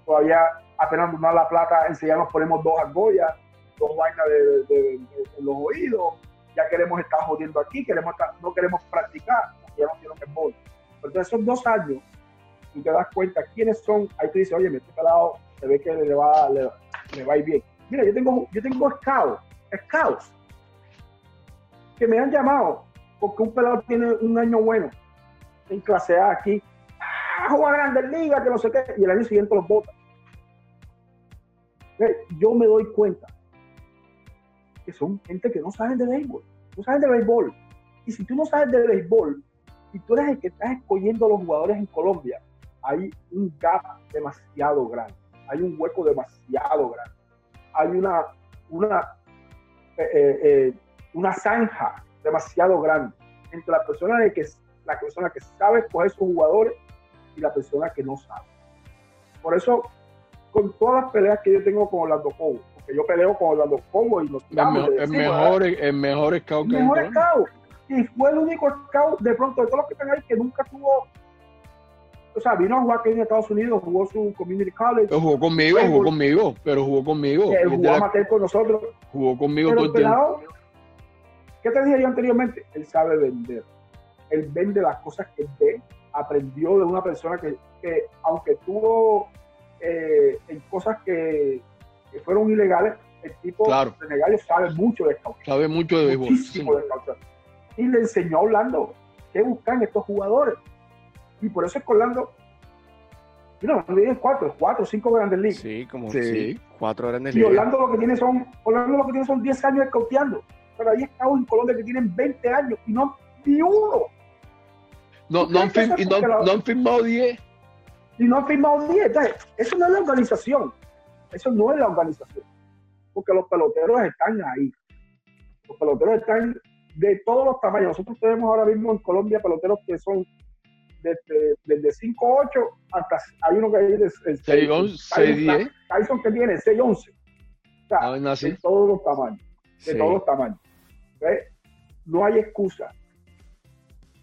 todavía apenas nos la plata, enseguida nos ponemos dos argollas, dos vainas de, los oídos, ya queremos estar jodiendo aquí, queremos no queremos practicar, ya no quiero que Pero Entonces esos dos años, tú te das cuenta quiénes son, ahí tú dices, oye, me estoy pelado se ve que le va, le, va a ir bien. Mira, yo tengo, yo tengo scouts, scouts, que me han llamado porque un pelado tiene un año bueno en clase A aquí, ah, juega Grandes Ligas, que no sé qué, y el año siguiente los botan. Yo me doy cuenta que son gente que no saben de béisbol, no saben de béisbol. Y si tú no sabes de béisbol, y tú eres el que estás escogiendo a los jugadores en Colombia, hay un gap demasiado grande hay un hueco demasiado grande. Hay una, una, eh, eh, eh, una zanja demasiado grande entre la persona, de que, la persona que sabe escoger sus jugadores y la persona que no sabe. Por eso, con todas las peleas que yo tengo con Orlando Cobo, porque yo peleo con Orlando Cobo y los el, mejor, el, mejor, el mejor scout el mejor scout. Y fue el único scout de pronto de todos los que están ahí que nunca tuvo o sea, vino a jugar aquí en Estados Unidos, jugó su community college. jugó conmigo, jugó conmigo, pero jugó conmigo. Él jugó a matar con nosotros. Jugó conmigo todo el tiempo. ¿Qué te dije yo anteriormente? Él sabe vender. Él vende las cosas que ve. Aprendió de una persona que, que aunque tuvo eh, en cosas que, que, fueron ilegales, el tipo claro. de sabe mucho de causa. Sabe mucho de béisbol. Muchísimo de causa. Y le enseñó a Orlando qué buscan estos jugadores y por eso es que Orlando, no, tiene cuatro, cuatro, cinco grandes ligas. Sí, como sí. cuatro grandes ligas. Y Orlando lo que tiene son, Orlando lo que tiene son 10 años escauteando. Pero hay scouts en Colombia que tienen 20 años y no ni uno. No, no, han, no, han firmado 10. Y no han firmado 10. Entonces, eso no es la organización. Eso no es la organización. Porque los peloteros están ahí. Los peloteros están de todos los tamaños. Nosotros tenemos ahora mismo en Colombia peloteros que son desde, desde 5'8 hasta hay uno que hay de 6'10. Tyson que tiene 6'11. O sea, ah, de todos los tamaños. De todos los tamaños. No hay excusa.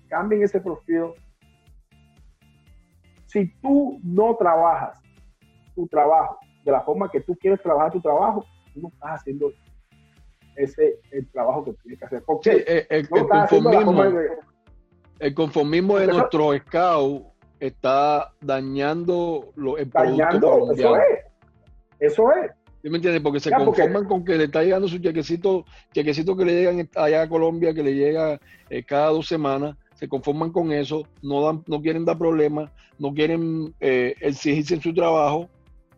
Cambien ese profil. Si tú no trabajas tu trabajo de la forma que tú quieres trabajar tu trabajo, tú no estás haciendo ese el trabajo que tienes que hacer. Porque el, no forma de, el conformismo de nuestro scout está dañando lo, el dañando, Eso es. Eso es. ¿Sí me entiendes? Porque se conforman con que le está llegando su chequecito, chequecito que le llegan allá a Colombia, que le llega eh, cada dos semanas, se conforman con eso, no dan, no quieren dar problemas, no quieren eh, exigirse en su trabajo,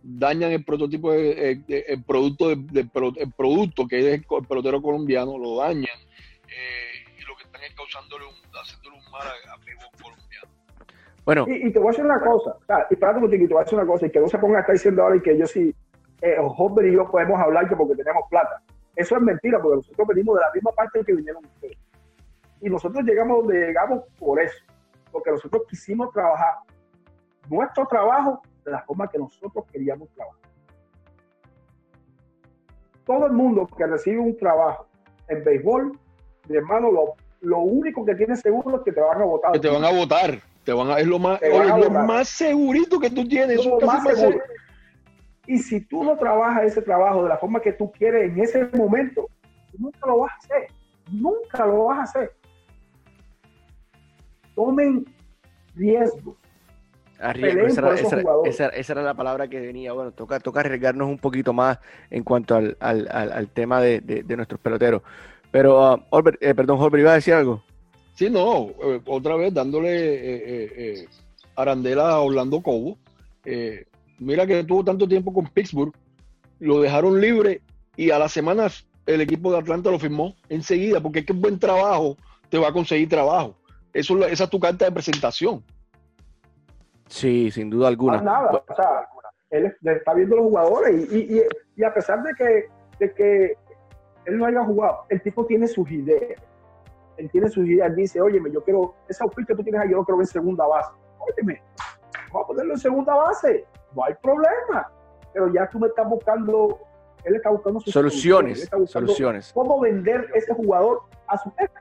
dañan el prototipo de, eh, el producto de, el producto que es el pelotero colombiano, lo dañan y lo que están es causándole un, haciéndole un mal a, a colombiano. Bueno. Y, te voy a decir una cosa, o sea, y espérate un te voy a decir una cosa, y que no se ponga a estar diciendo ahora y que yo sí, eh, y yo podemos hablar que porque tenemos plata. Eso es mentira, porque nosotros venimos de la misma parte que vinieron ustedes. Y nosotros llegamos donde llegamos por eso, porque nosotros quisimos trabajar nuestro trabajo de la forma que nosotros queríamos trabajar. Todo el mundo que recibe un trabajo en béisbol, mi hermano, lo lo único que tienes seguro es que te van a votar. Que te van a votar. Te van a, es lo más, lo más segurito que tú tienes. Lo más seguro. Y si tú no trabajas ese trabajo de la forma que tú quieres en ese momento, nunca lo vas a hacer. Nunca lo vas a hacer. Tomen riesgos. Esa, era, la palabra que venía. Bueno, toca, toca arriesgarnos un poquito más en cuanto al, tema de, nuestros peloteros. Pero, uh, eh, perdón, Holbert, ¿iba a decir algo? Sí, no, eh, otra vez dándole eh, arandela a Orlando Cobo. mira que tuvo tanto tiempo con Pittsburgh, lo dejaron libre y a las semanas el equipo de Atlanta lo firmó enseguida, porque es que buen trabajo te va a conseguir trabajo. Eso, esa es tu carta de presentación. Sí, sin duda alguna. nada, o sea, él está viendo los jugadores y, y, a pesar de que, de que él no haya jugado, el tipo tiene sus ideas. Él tiene sus ideas, dice, óyeme, yo quiero, esa outfit que tú tienes ahí, yo lo quiero ver en segunda base. Óyeme, vamos a ponerlo en segunda base, no hay problema. Pero ya tú me estás buscando, él está buscando sus soluciones. soluciones. Cómo vender ese jugador a su jefe.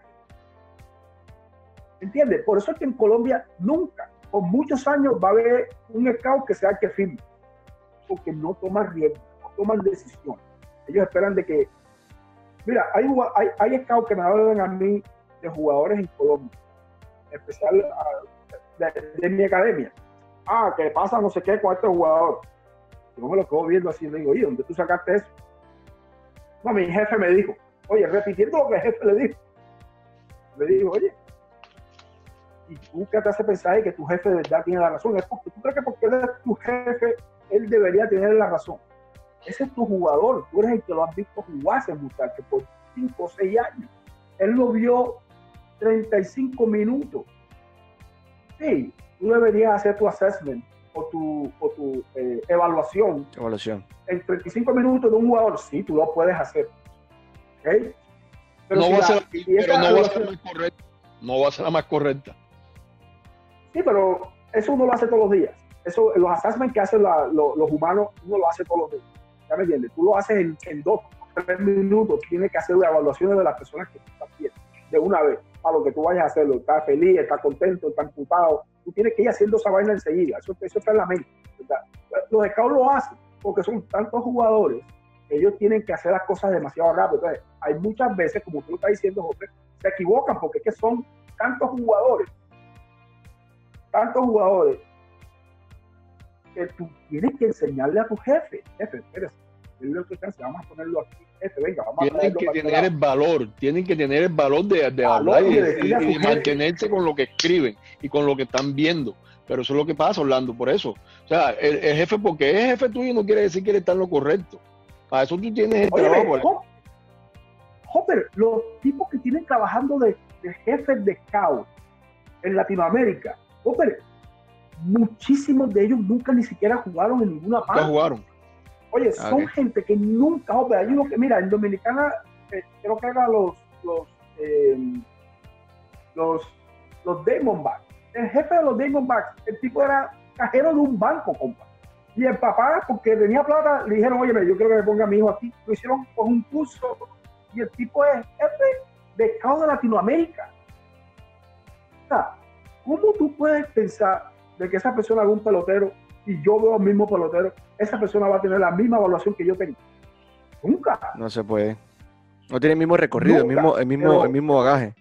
¿Entiendes? Por eso es que en Colombia nunca, por muchos años, va a haber un scout que sea el que firme. Porque no toman riesgo, no toman decisiones. Ellos esperan de que Mira, hay, hay, hay scouts que me hablan a mí de jugadores en Colombia, especial de, mi academia. Ah, que pasa no sé qué con este jugador. Yo me lo quedo viendo así y le digo, oye, ¿dónde tú sacaste eso? No, mi jefe me dijo, oye, repitiendo lo que el jefe le dijo. Le digo, oye, ¿y tú qué te hace pensar que tu jefe de verdad tiene la razón? Es porque tú crees que porque él es tu jefe, él debería tener la razón. Ese es tu jugador, tú eres el que lo has visto jugar ese muchacho por 5 o 6 años. Él lo vio 35 minutos. Sí, tú deberías hacer tu assessment o tu, o tu eh, evaluación. Evaluación. En 35 minutos de un jugador, sí, tú lo puedes hacer. Pero, no, va a ser, pero no va a ser la más correcta. No va a ser la más correcta. Sí, pero eso uno lo hace todos los días. Eso, los assessments que hacen los humanos, uno lo hace todos los días. ¿Ya me entiendes? Tú lo haces en, en dos, tres minutos, tienes que hacer evaluaciones de las personas que están viendo, de una vez, para lo que tú vayas a hacerlo. Estás feliz, estás contento, estás imputado. Tú tienes que ir haciendo esa vaina enseguida. Eso, eso está en la mente. Los scouts lo hacen porque son tantos jugadores ellos tienen que hacer las cosas demasiado rápido. Entonces, hay muchas veces, como tú estás diciendo, José, se equivocan porque es que son tantos jugadores, tantos jugadores, que tú tienes que enseñarle a tu jefe, jefe, espérese, vamos a ponerlo aquí, jefe, venga, vamos tienen que tener el valor, tienen que tener el valor de, de hablar y, de, mantenerse con lo que escriben y con lo que están viendo. Pero eso es lo que pasa, Orlando, por eso. O sea, el, jefe, porque es jefe tuyo, no quiere decir que él está en lo correcto. Para eso tú tienes el trabajo. Hopper, los tipos que tienen trabajando de, de jefes de scout en Latinoamérica, Muchísimos de ellos nunca ni siquiera jugaron en ninguna parte. Nunca jugaron. Oye, son gente que nunca, hay uno que, mira, en Dominicana, eh, creo que eran los, los, eh, los, los Diamondbacks. El jefe de los Diamondbacks, el tipo era cajero de un banco, compa. Y el papá, porque tenía plata, le dijeron, oye, yo quiero que me ponga a mi hijo aquí. Lo hicieron con un curso y el tipo es jefe de de Latinoamérica. O sea, ¿cómo tú puedes pensar de que esa persona haga un pelotero y yo veo al mismo pelotero, esa persona va a tener la misma evaluación que yo tengo. Nunca. No se puede. No tiene el mismo recorrido, el mismo, el mismo, el mismo bagaje.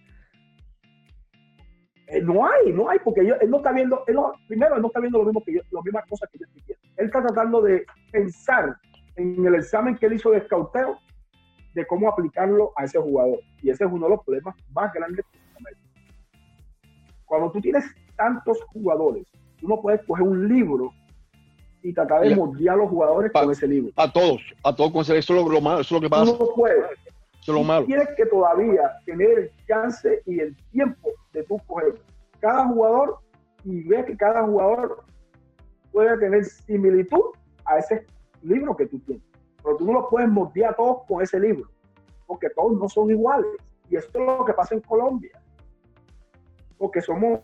Eh, no hay, no hay, porque él no está viendo, primero él no está viendo lo mismo que yo, las mismas cosas que yo estoy viendo. Él está tratando de pensar en el examen que él hizo de escauteo de cómo aplicarlo a ese jugador. Y ese es uno de los problemas más grandes que Cuando tú tienes tantos jugadores Tú no puedes coger un libro y tratar de moldear a los jugadores con ese libro. A todos, a todos con ese Eso es lo, malo, eso es lo que pasa. Tú no puedes. Eso es lo malo. Tienes que todavía tener el chance y el tiempo de tú coger cada jugador y ver que cada jugador puede tener similitud a ese libro que tú tienes. Pero tú no lo puedes moldear a todos con ese libro, porque todos no son iguales. Y esto es lo que pasa en Colombia. Porque somos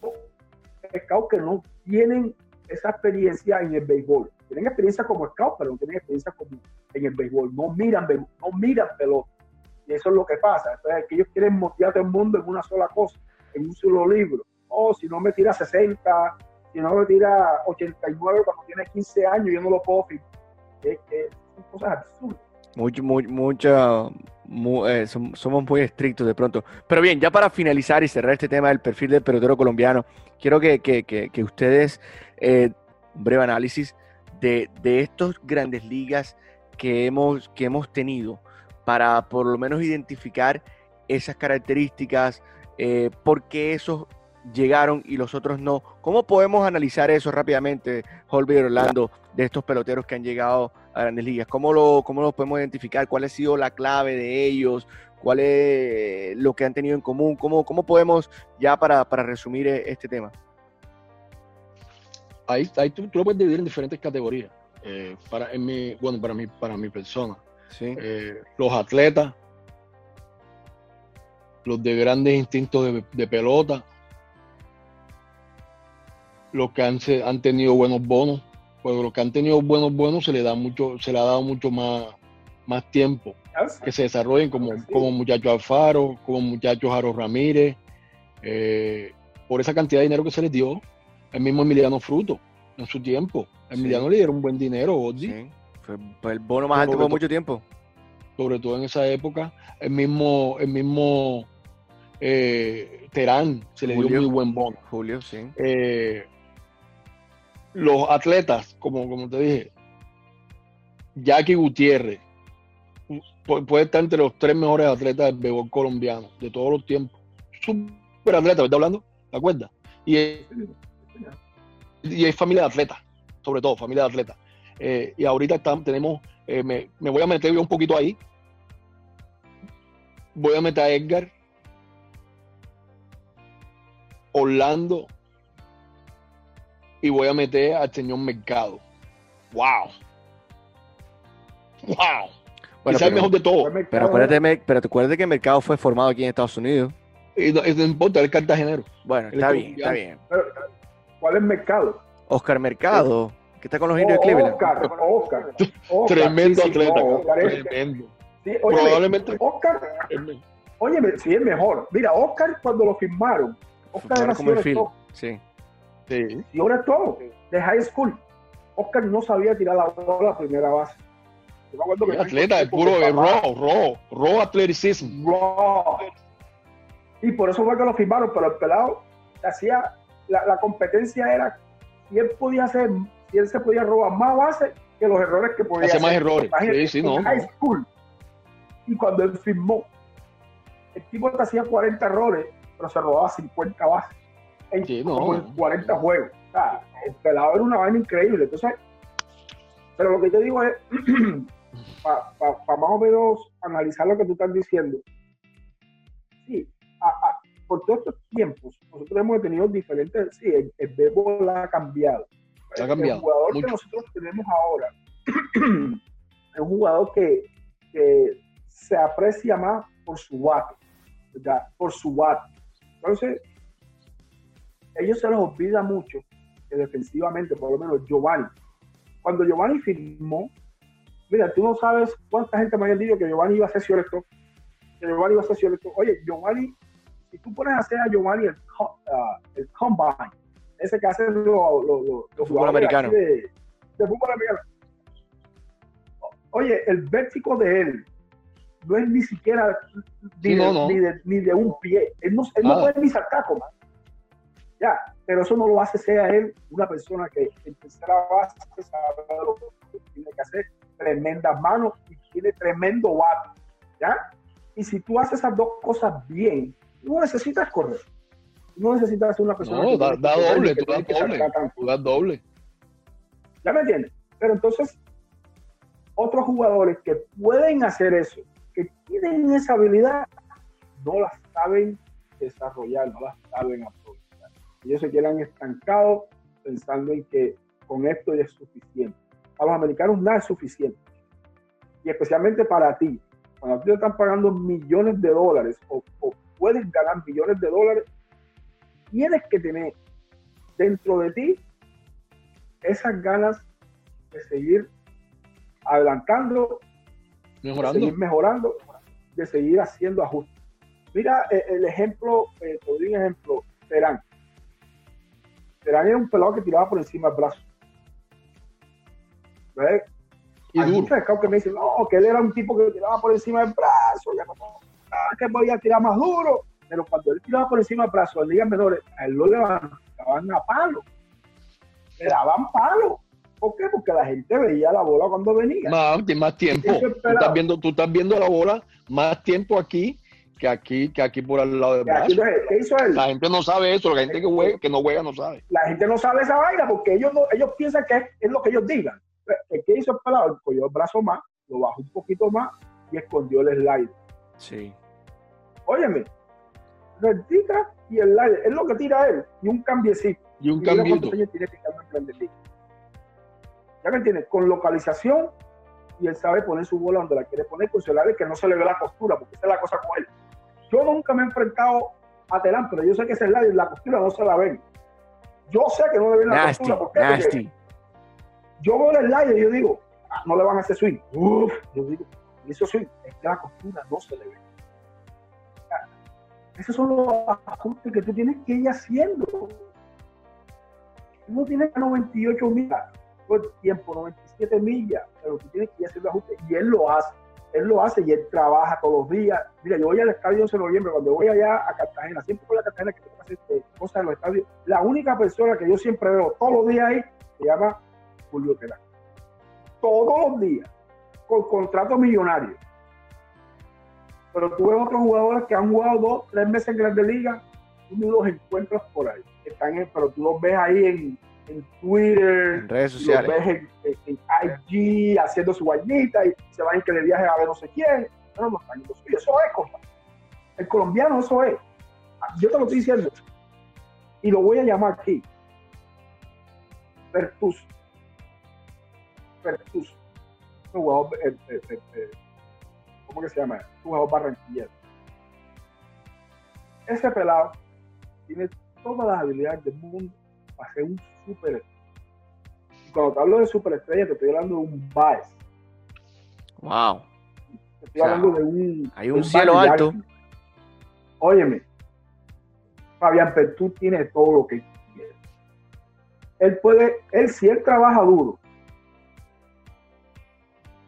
scouts que no tienen esa experiencia en el béisbol. Tienen experiencia como scout, pero no tienen experiencia como en el béisbol. No miran, no miran pelota. Y eso es lo que pasa. Entonces, que ellos quieren motivar a todo el mundo en una sola cosa, en un solo libro. Oh, si no me tira 60, si no me tira 89 cuando tiene 15 años, yo no lo puedo firmar. Es que son cosas absurdas. Mucho, mucha, eh, somos muy estrictos de pronto. Pero bien, ya para finalizar y cerrar este tema del perfil del pelotero colombiano, quiero que, que, que, ustedes, eh, un breve análisis de, de estos grandes ligas que hemos, que hemos tenido para por lo menos identificar esas características, eh, por qué esos llegaron y los otros no. ¿Cómo podemos analizar eso rápidamente, Holby Orlando, de estos peloteros que han llegado a grandes ligas? ¿Cómo lo, cómo lo podemos identificar? ¿Cuál ha sido la clave de ellos? ¿Cuál es lo que han tenido en común? ¿Cómo, cómo podemos, ya para, resumir e, este tema? Ahí, ahí tú, lo puedes dividir en diferentes categorías. Eh, para, en mi, bueno, para, mí, para mi persona. Eh, los atletas, los de grandes instintos de, de pelota, los que han, han tenido buenos bonos, pues los que han tenido buenos bonos se le da mucho, se le ha dado mucho más, más tiempo que se desarrollen como, como muchachos Alfaro, como muchachos Jaro Ramírez, eh, por esa cantidad de dinero que se les dio, el mismo Emiliano Fruto en su tiempo. Emiliano le dieron un buen dinero, Fue el bono más alto por mucho tiempo. Sobre todo en esa época, el mismo, el mismo eh, Terán se le dio un muy buen bono. Julio, sí. Eh, los atletas, como, como te dije, Jackie Gutiérrez puede estar entre los tres mejores atletas del béisbol colombiano de todos los tiempos. Super atleta, ¿me está hablando? ¿Te acuerdas? Y y familia de atletas, sobre todo, familia de atletas. Eh, y ahorita tenemos, eh, me, me, voy a meter un poquito ahí. Voy a meter a Edgar, Orlando y voy a meter al señor Mercado. ¡Wow! ¡Wow! Bueno, el mejor de todo. Pero acuérdate, pero te acuerdas que el mercado fue formado aquí en Estados Unidos. Y no, no importa, el cartagenero. Bueno, está bien, está bien. ¿Cuál es Mercado? Oscar Mercado, que está con los indios de Cleveland. Oscar, Oscar. Tremendo atleta. tremendo. Probablemente. Oscar. Oye, sí es mejor. Mira, Oscar cuando lo firmaron, Oscar era como el Sí. Sí. Y ahora todo, de high school. Oscar no sabía tirar la bola a primera base. Yo me atleta, es puro de raw, raw, raw atleticismo. Raw. Y por eso fue que lo firmaron, pero el pelado hacía, la, la competencia era si él podía hacer, si él se podía robar más bases que los errores que podía hacer. más errores. Sí, sí, no, high school. Y cuando él firmó, el tipo te hacía 40 errores, pero se robaba 50 bases en 40 juegos. O sea, el pelado era una vaina increíble. Entonces, pero lo que yo digo es, [CLEARS THROAT] para más o menos analizar lo que tú estás diciendo, sí, por todos estos tiempos, nosotros hemos tenido diferentes, sí, el, el ha cambiado. Ha cambiado. El jugador que nosotros tenemos ahora [CLEARS THROAT] es un jugador que, que se aprecia más por su bate, ¿verdad? por su bate. Entonces, ellos se les olvida mucho que defensivamente, por lo menos Giovanni, cuando Giovanni firmó, mira, tú no sabes cuánta gente me había dicho que Giovanni iba a ser cierto, que Giovanni iba a ser cierto. Oye, Giovanni, si tú pones a hacer a Giovanni el, uh, combine, ese que hace los lo, fútbol americano. De, fútbol americano. Oye, el vértigo de él no es ni siquiera ni, de, ni, de, un pie. Él no, él no puede ni saltar, como ya, pero eso no lo hace sea él una persona que en tercera base sabe lo que tiene que hacer, tremendas manos y tiene tremendo bate, ¿ya? Y si tú haces esas dos cosas bien, no necesitas correr. No necesitas ser una persona. No, da, doble, tú das doble, tú das doble. ¿Ya me entiendes? Pero entonces, otros jugadores que pueden hacer eso, que tienen esa habilidad, no la saben desarrollar, no la saben aprovechar. Ellos se quedan estancados pensando en que con esto ya es suficiente. Para los americanos nada es suficiente. Y especialmente para ti. Cuando te están pagando millones de dólares o, puedes ganar millones de dólares, tienes que tener dentro de ti esas ganas de seguir adelantando, mejorando. seguir mejorando de seguir haciendo ajustes. Mira eh, el ejemplo, eh, te doy un ejemplo. Era un pelado que tiraba por encima del brazo. ¿Ves? Y Hay muchos scouts que me dicen, no, que él era un tipo que tiraba por encima del brazo, no, ah, que podía tirar más duro. Pero cuando él tiraba por encima del brazo en ligas menores, a él lo levantaban a palo. Le daban palo. ¿Por qué? Porque la gente veía la bola cuando venía. Más, más tiempo. Tú estás, viendo, tú estás viendo la bola más tiempo aquí que aquí, que aquí por al lado aquí, brazo. entonces, ¿Qué hizo él? La gente no sabe eso, la gente que, juega, que no juega no sabe. La gente no sabe esa vaina porque ellos no, ellos piensan que es, es lo que ellos digan. El que hizo el pelado, cogió el brazo más, lo bajó un poquito más y escondió el slide. Sí. Óyeme, rectica y el slide, es lo que tira él, y un cambiecito. Y un Grandes Ligas. ¿Ya me entiendes? Con localización y él sabe poner su bola donde la quiere poner con celulares que no se le ve la costura, porque esa es la cosa con él. Yo nunca me he enfrentado a pero yo sé que ese slide la costura no se la ven. Yo sé que no le ven la Nasty, costura. ¿Por qué? Yo veo el slide y yo digo, ah, no le van a hacer swing. Uf, yo digo, y eso swing, es que la costura no se le ve. Esos son los ajustes que tú tienes que ir haciendo. Tú no tienes 98 millas todo el tiempo, 97 millas, pero tú tienes que ir haciendo ajustes y él lo hace. Él lo hace y él trabaja todos los días. Mira, yo voy al estadio 11 de noviembre, cuando voy allá a Cartagena, siempre voy a Cartagena que tengo que hacer eh, cosas en los estadios. La única persona que yo siempre veo todos los días ahí se llama Julio Terán. Todos los días, con contrato millonario. Pero tú ves otros jugadores que han jugado dos, tres meses en Grandes Ligas, tú no los encuentras por ahí. Están pero tú los ves ahí en, en Twitter, En redes los sociales. ves en, en- en IG haciendo su vainita y se van que de viaje a ver no sé quién. No. Eso es, compa. El colombiano, eso es. Yo te lo estoy diciendo. Y lo voy a llamar aquí. Pertus. Pertus. Un jugador, eh, eh, eh, ¿cómo que se llama? Un jugador barranquillero. Ese pelado tiene todas las habilidades del mundo para ser un super y cuando te hablo de superestrella, te estoy hablando de un Baez. Wow. Te estoy O sea, hablando de un. hay un cielo alto. Óyeme, Fabián Pertú tiene todo lo que quiere. Él puede, él si él trabaja duro.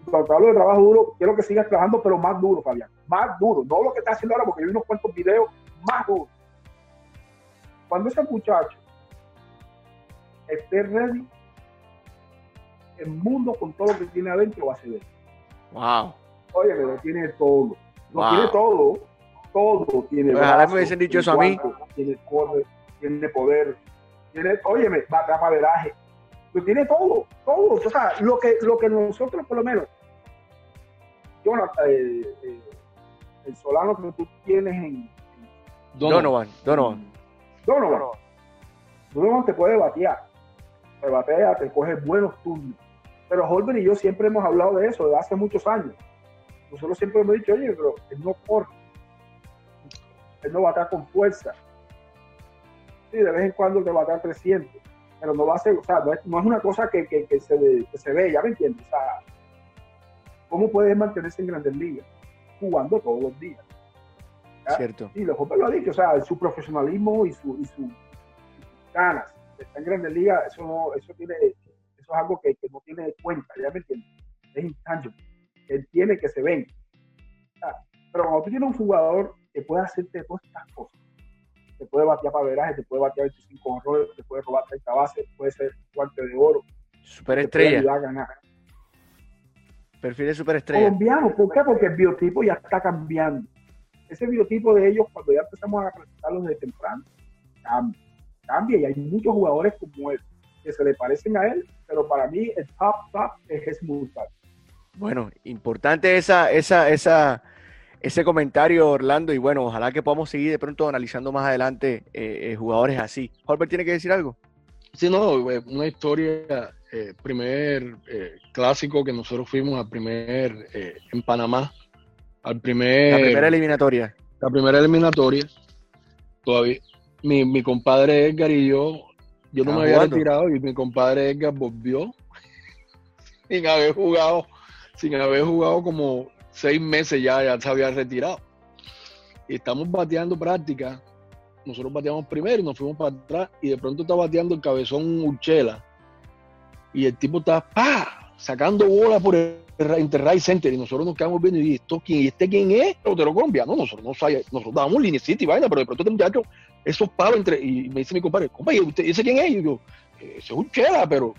Cuando te hablo de trabajo duro, quiero que sigas trabajando, pero más duro, Fabián. Más duro. No lo que está haciendo ahora, porque yo vi unos cuantos videos más duros. Cuando ese muchacho esté ready, el mundo con todo lo que tiene adentro va a él. Wow. Oye, lo tiene todo. Lo Wow. tiene todo. Todo tiene. Ojalá me hubiesen dicho eso a mí. Tiene corre, tiene poder. Tiene, óyeme, va atrás veraje. Lo tiene todo. Todo. O sea, lo que, lo que nosotros, por lo menos, Jonathan, eh, eh, el solano que tú tienes en. Donovan, Donovan. Donovan. Donovan te puede batear. Te batea, te coge buenos turnos. Pero Holden y yo siempre hemos hablado de eso, de hace muchos años. Nosotros siempre hemos dicho, oye, pero él no corre. Él no batea con fuerza. Sí, de vez en cuando te batea 300. Pero no va a ser, o sea, no es, no es una cosa que, que- que se, ve- que se ve, ya me entiendes. O sea, ¿cómo puedes mantenerse en grandes ligas? Jugando todos los días. ¿ya? Cierto. Sí, los lo ha dicho, o sea, su profesionalismo y su, y su, y sus ganas. Está en Grandes Ligas, eso no, eso tiene, eso es algo que, que no tiene cuenta, ya me entiendes. Es intangible. Él tiene que se ven. Pero cuando tú tienes un jugador que puede hacerte todas estas cosas, te puede batear para veraje, te puede batear 25 errores, te puede robar 30 bases, puede ser guante de oro, te Superestrella. ayudar a ganar. Perfil de superestrella. colombiano. ¿Por qué? Porque el biotipo ya está cambiando. Ese biotipo de ellos, cuando ya empezamos a presentarlos desde temprano, cambia. Cambia y hay muchos jugadores como él que se le parecen a él, pero para mí el top top es Jesús. Bueno, importante esa, esa, esa, ese comentario, Orlando, y bueno, ojalá que podamos seguir de pronto analizando más adelante eh, eh, jugadores así. Holbert tiene que decir algo. Sí, no, eh, una historia, eh, primer eh, clásico que nosotros fuimos al primer, eh, en Panamá, al primer, La primera eliminatoria. la primera eliminatoria, todavía, mi, mi compadre Edgar y yo, yo no Estaban me había retirado y mi compadre Edgar volvió [LAUGHS] sin haber jugado, sin haber jugado como seis meses ya, ya se había retirado. Y estamos bateando práctica. Nosotros bateamos primero y nos fuimos para atrás y de pronto está bateando el cabezón Urchela. Y el tipo está ¡pa! sacando bola por el Interray Center y nosotros nos quedamos viendo y ¿esto quién? ¿Y este quién es? Pelotero colombiano. Nosotros no sabíamos, nosotros dábamos linecita y vaina, pero de pronto este muchacho, esos palos entre, y me dice mi compadre, compadre, ¿usted ese quién es? Yo, ese es Urchela, pero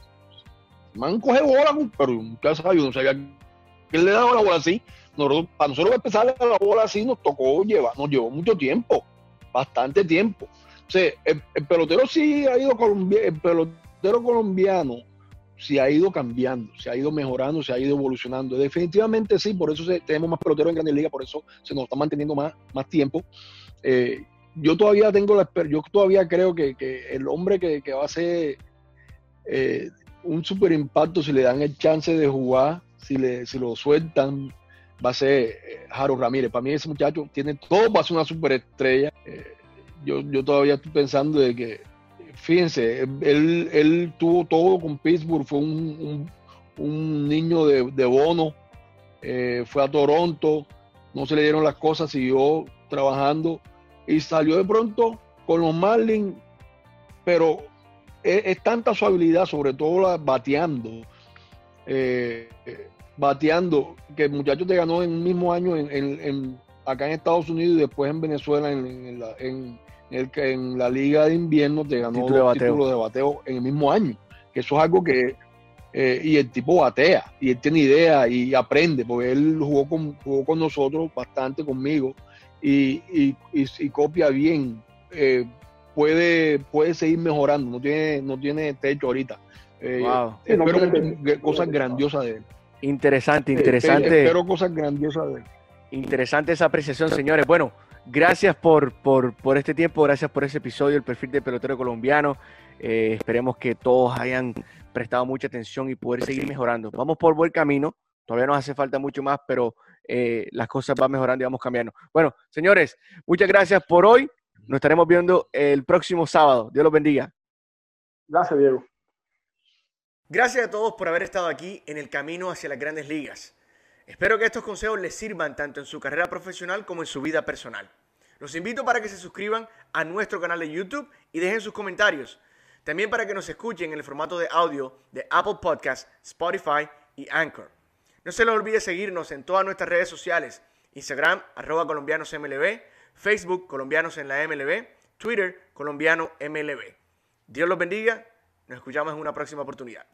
man coge bola, pero nunca sabía, no sabía que le daba la bola así. Nosotros, para nosotros empezar la bola así nos tocó llevar, nos llevó mucho tiempo, bastante tiempo. O sea, el, pelotero sí ha ido colombiano, el pelotero colombiano sí ha ido cambiando, se ha ido mejorando, se ha ido evolucionando. Definitivamente sí, por eso tenemos más peloteros en Grandes Ligas, por eso se nos está manteniendo más, más tiempo. Eh, yo todavía tengo la yo todavía creo que, que el hombre que, va a ser eh, un super impacto si le dan el chance de jugar, si, le, si lo sueltan, va a ser eh, Jaro Ramírez. Para mí ese muchacho tiene todo para ser una superestrella. Eh, yo, yo todavía estoy pensando de que, fíjense, él, él tuvo todo con Pittsburgh, fue un, un, niño de, de bono, fue a Toronto, no se le dieron las cosas, siguió trabajando y salió de pronto con los Marlins, pero es, tanta su habilidad, sobre todo la, bateando, eh, bateando, que el muchacho te ganó en un mismo año en, acá en Estados Unidos y después en Venezuela en, la, en, en la liga de invierno te ganó dos títulos de bateo en el mismo año. Que eso es algo que eh, y el tipo batea y él tiene idea y aprende, porque él jugó con, jugó con nosotros bastante conmigo y, y, y, copia bien. Eh, puede, puede seguir mejorando, no tiene, no tiene techo ahorita. Eh, espero cosas grandiosas de él. Interesante, interesante. Espero cosas grandiosas de él. Interesante esa apreciación, señores. Bueno, gracias por, por, por este tiempo, gracias por ese episodio, el perfil de pelotero colombiano. Eh, esperemos que todos hayan prestado mucha atención y poder seguir mejorando. Vamos por buen camino, todavía nos hace falta mucho más, pero eh, las cosas van mejorando y vamos cambiando. Bueno, señores, muchas gracias por hoy. Nos estaremos viendo el próximo sábado. Dios los bendiga. Gracias, Diego. Gracias a todos por haber estado aquí en el camino hacia las grandes ligas. Espero que estos consejos les sirvan tanto en su carrera profesional como en su vida personal. Los invito para que se suscriban a nuestro canal de YouTube y dejen sus comentarios. También para que nos escuchen en el formato de audio de Apple Podcasts, Spotify y Anchor. No se les olvide seguirnos en todas nuestras redes sociales, Instagram, arroba colombianosmlb, Facebook Colombianos en la MLB, Twitter Colombiano MLB. Dios los bendiga, nos escuchamos en una próxima oportunidad.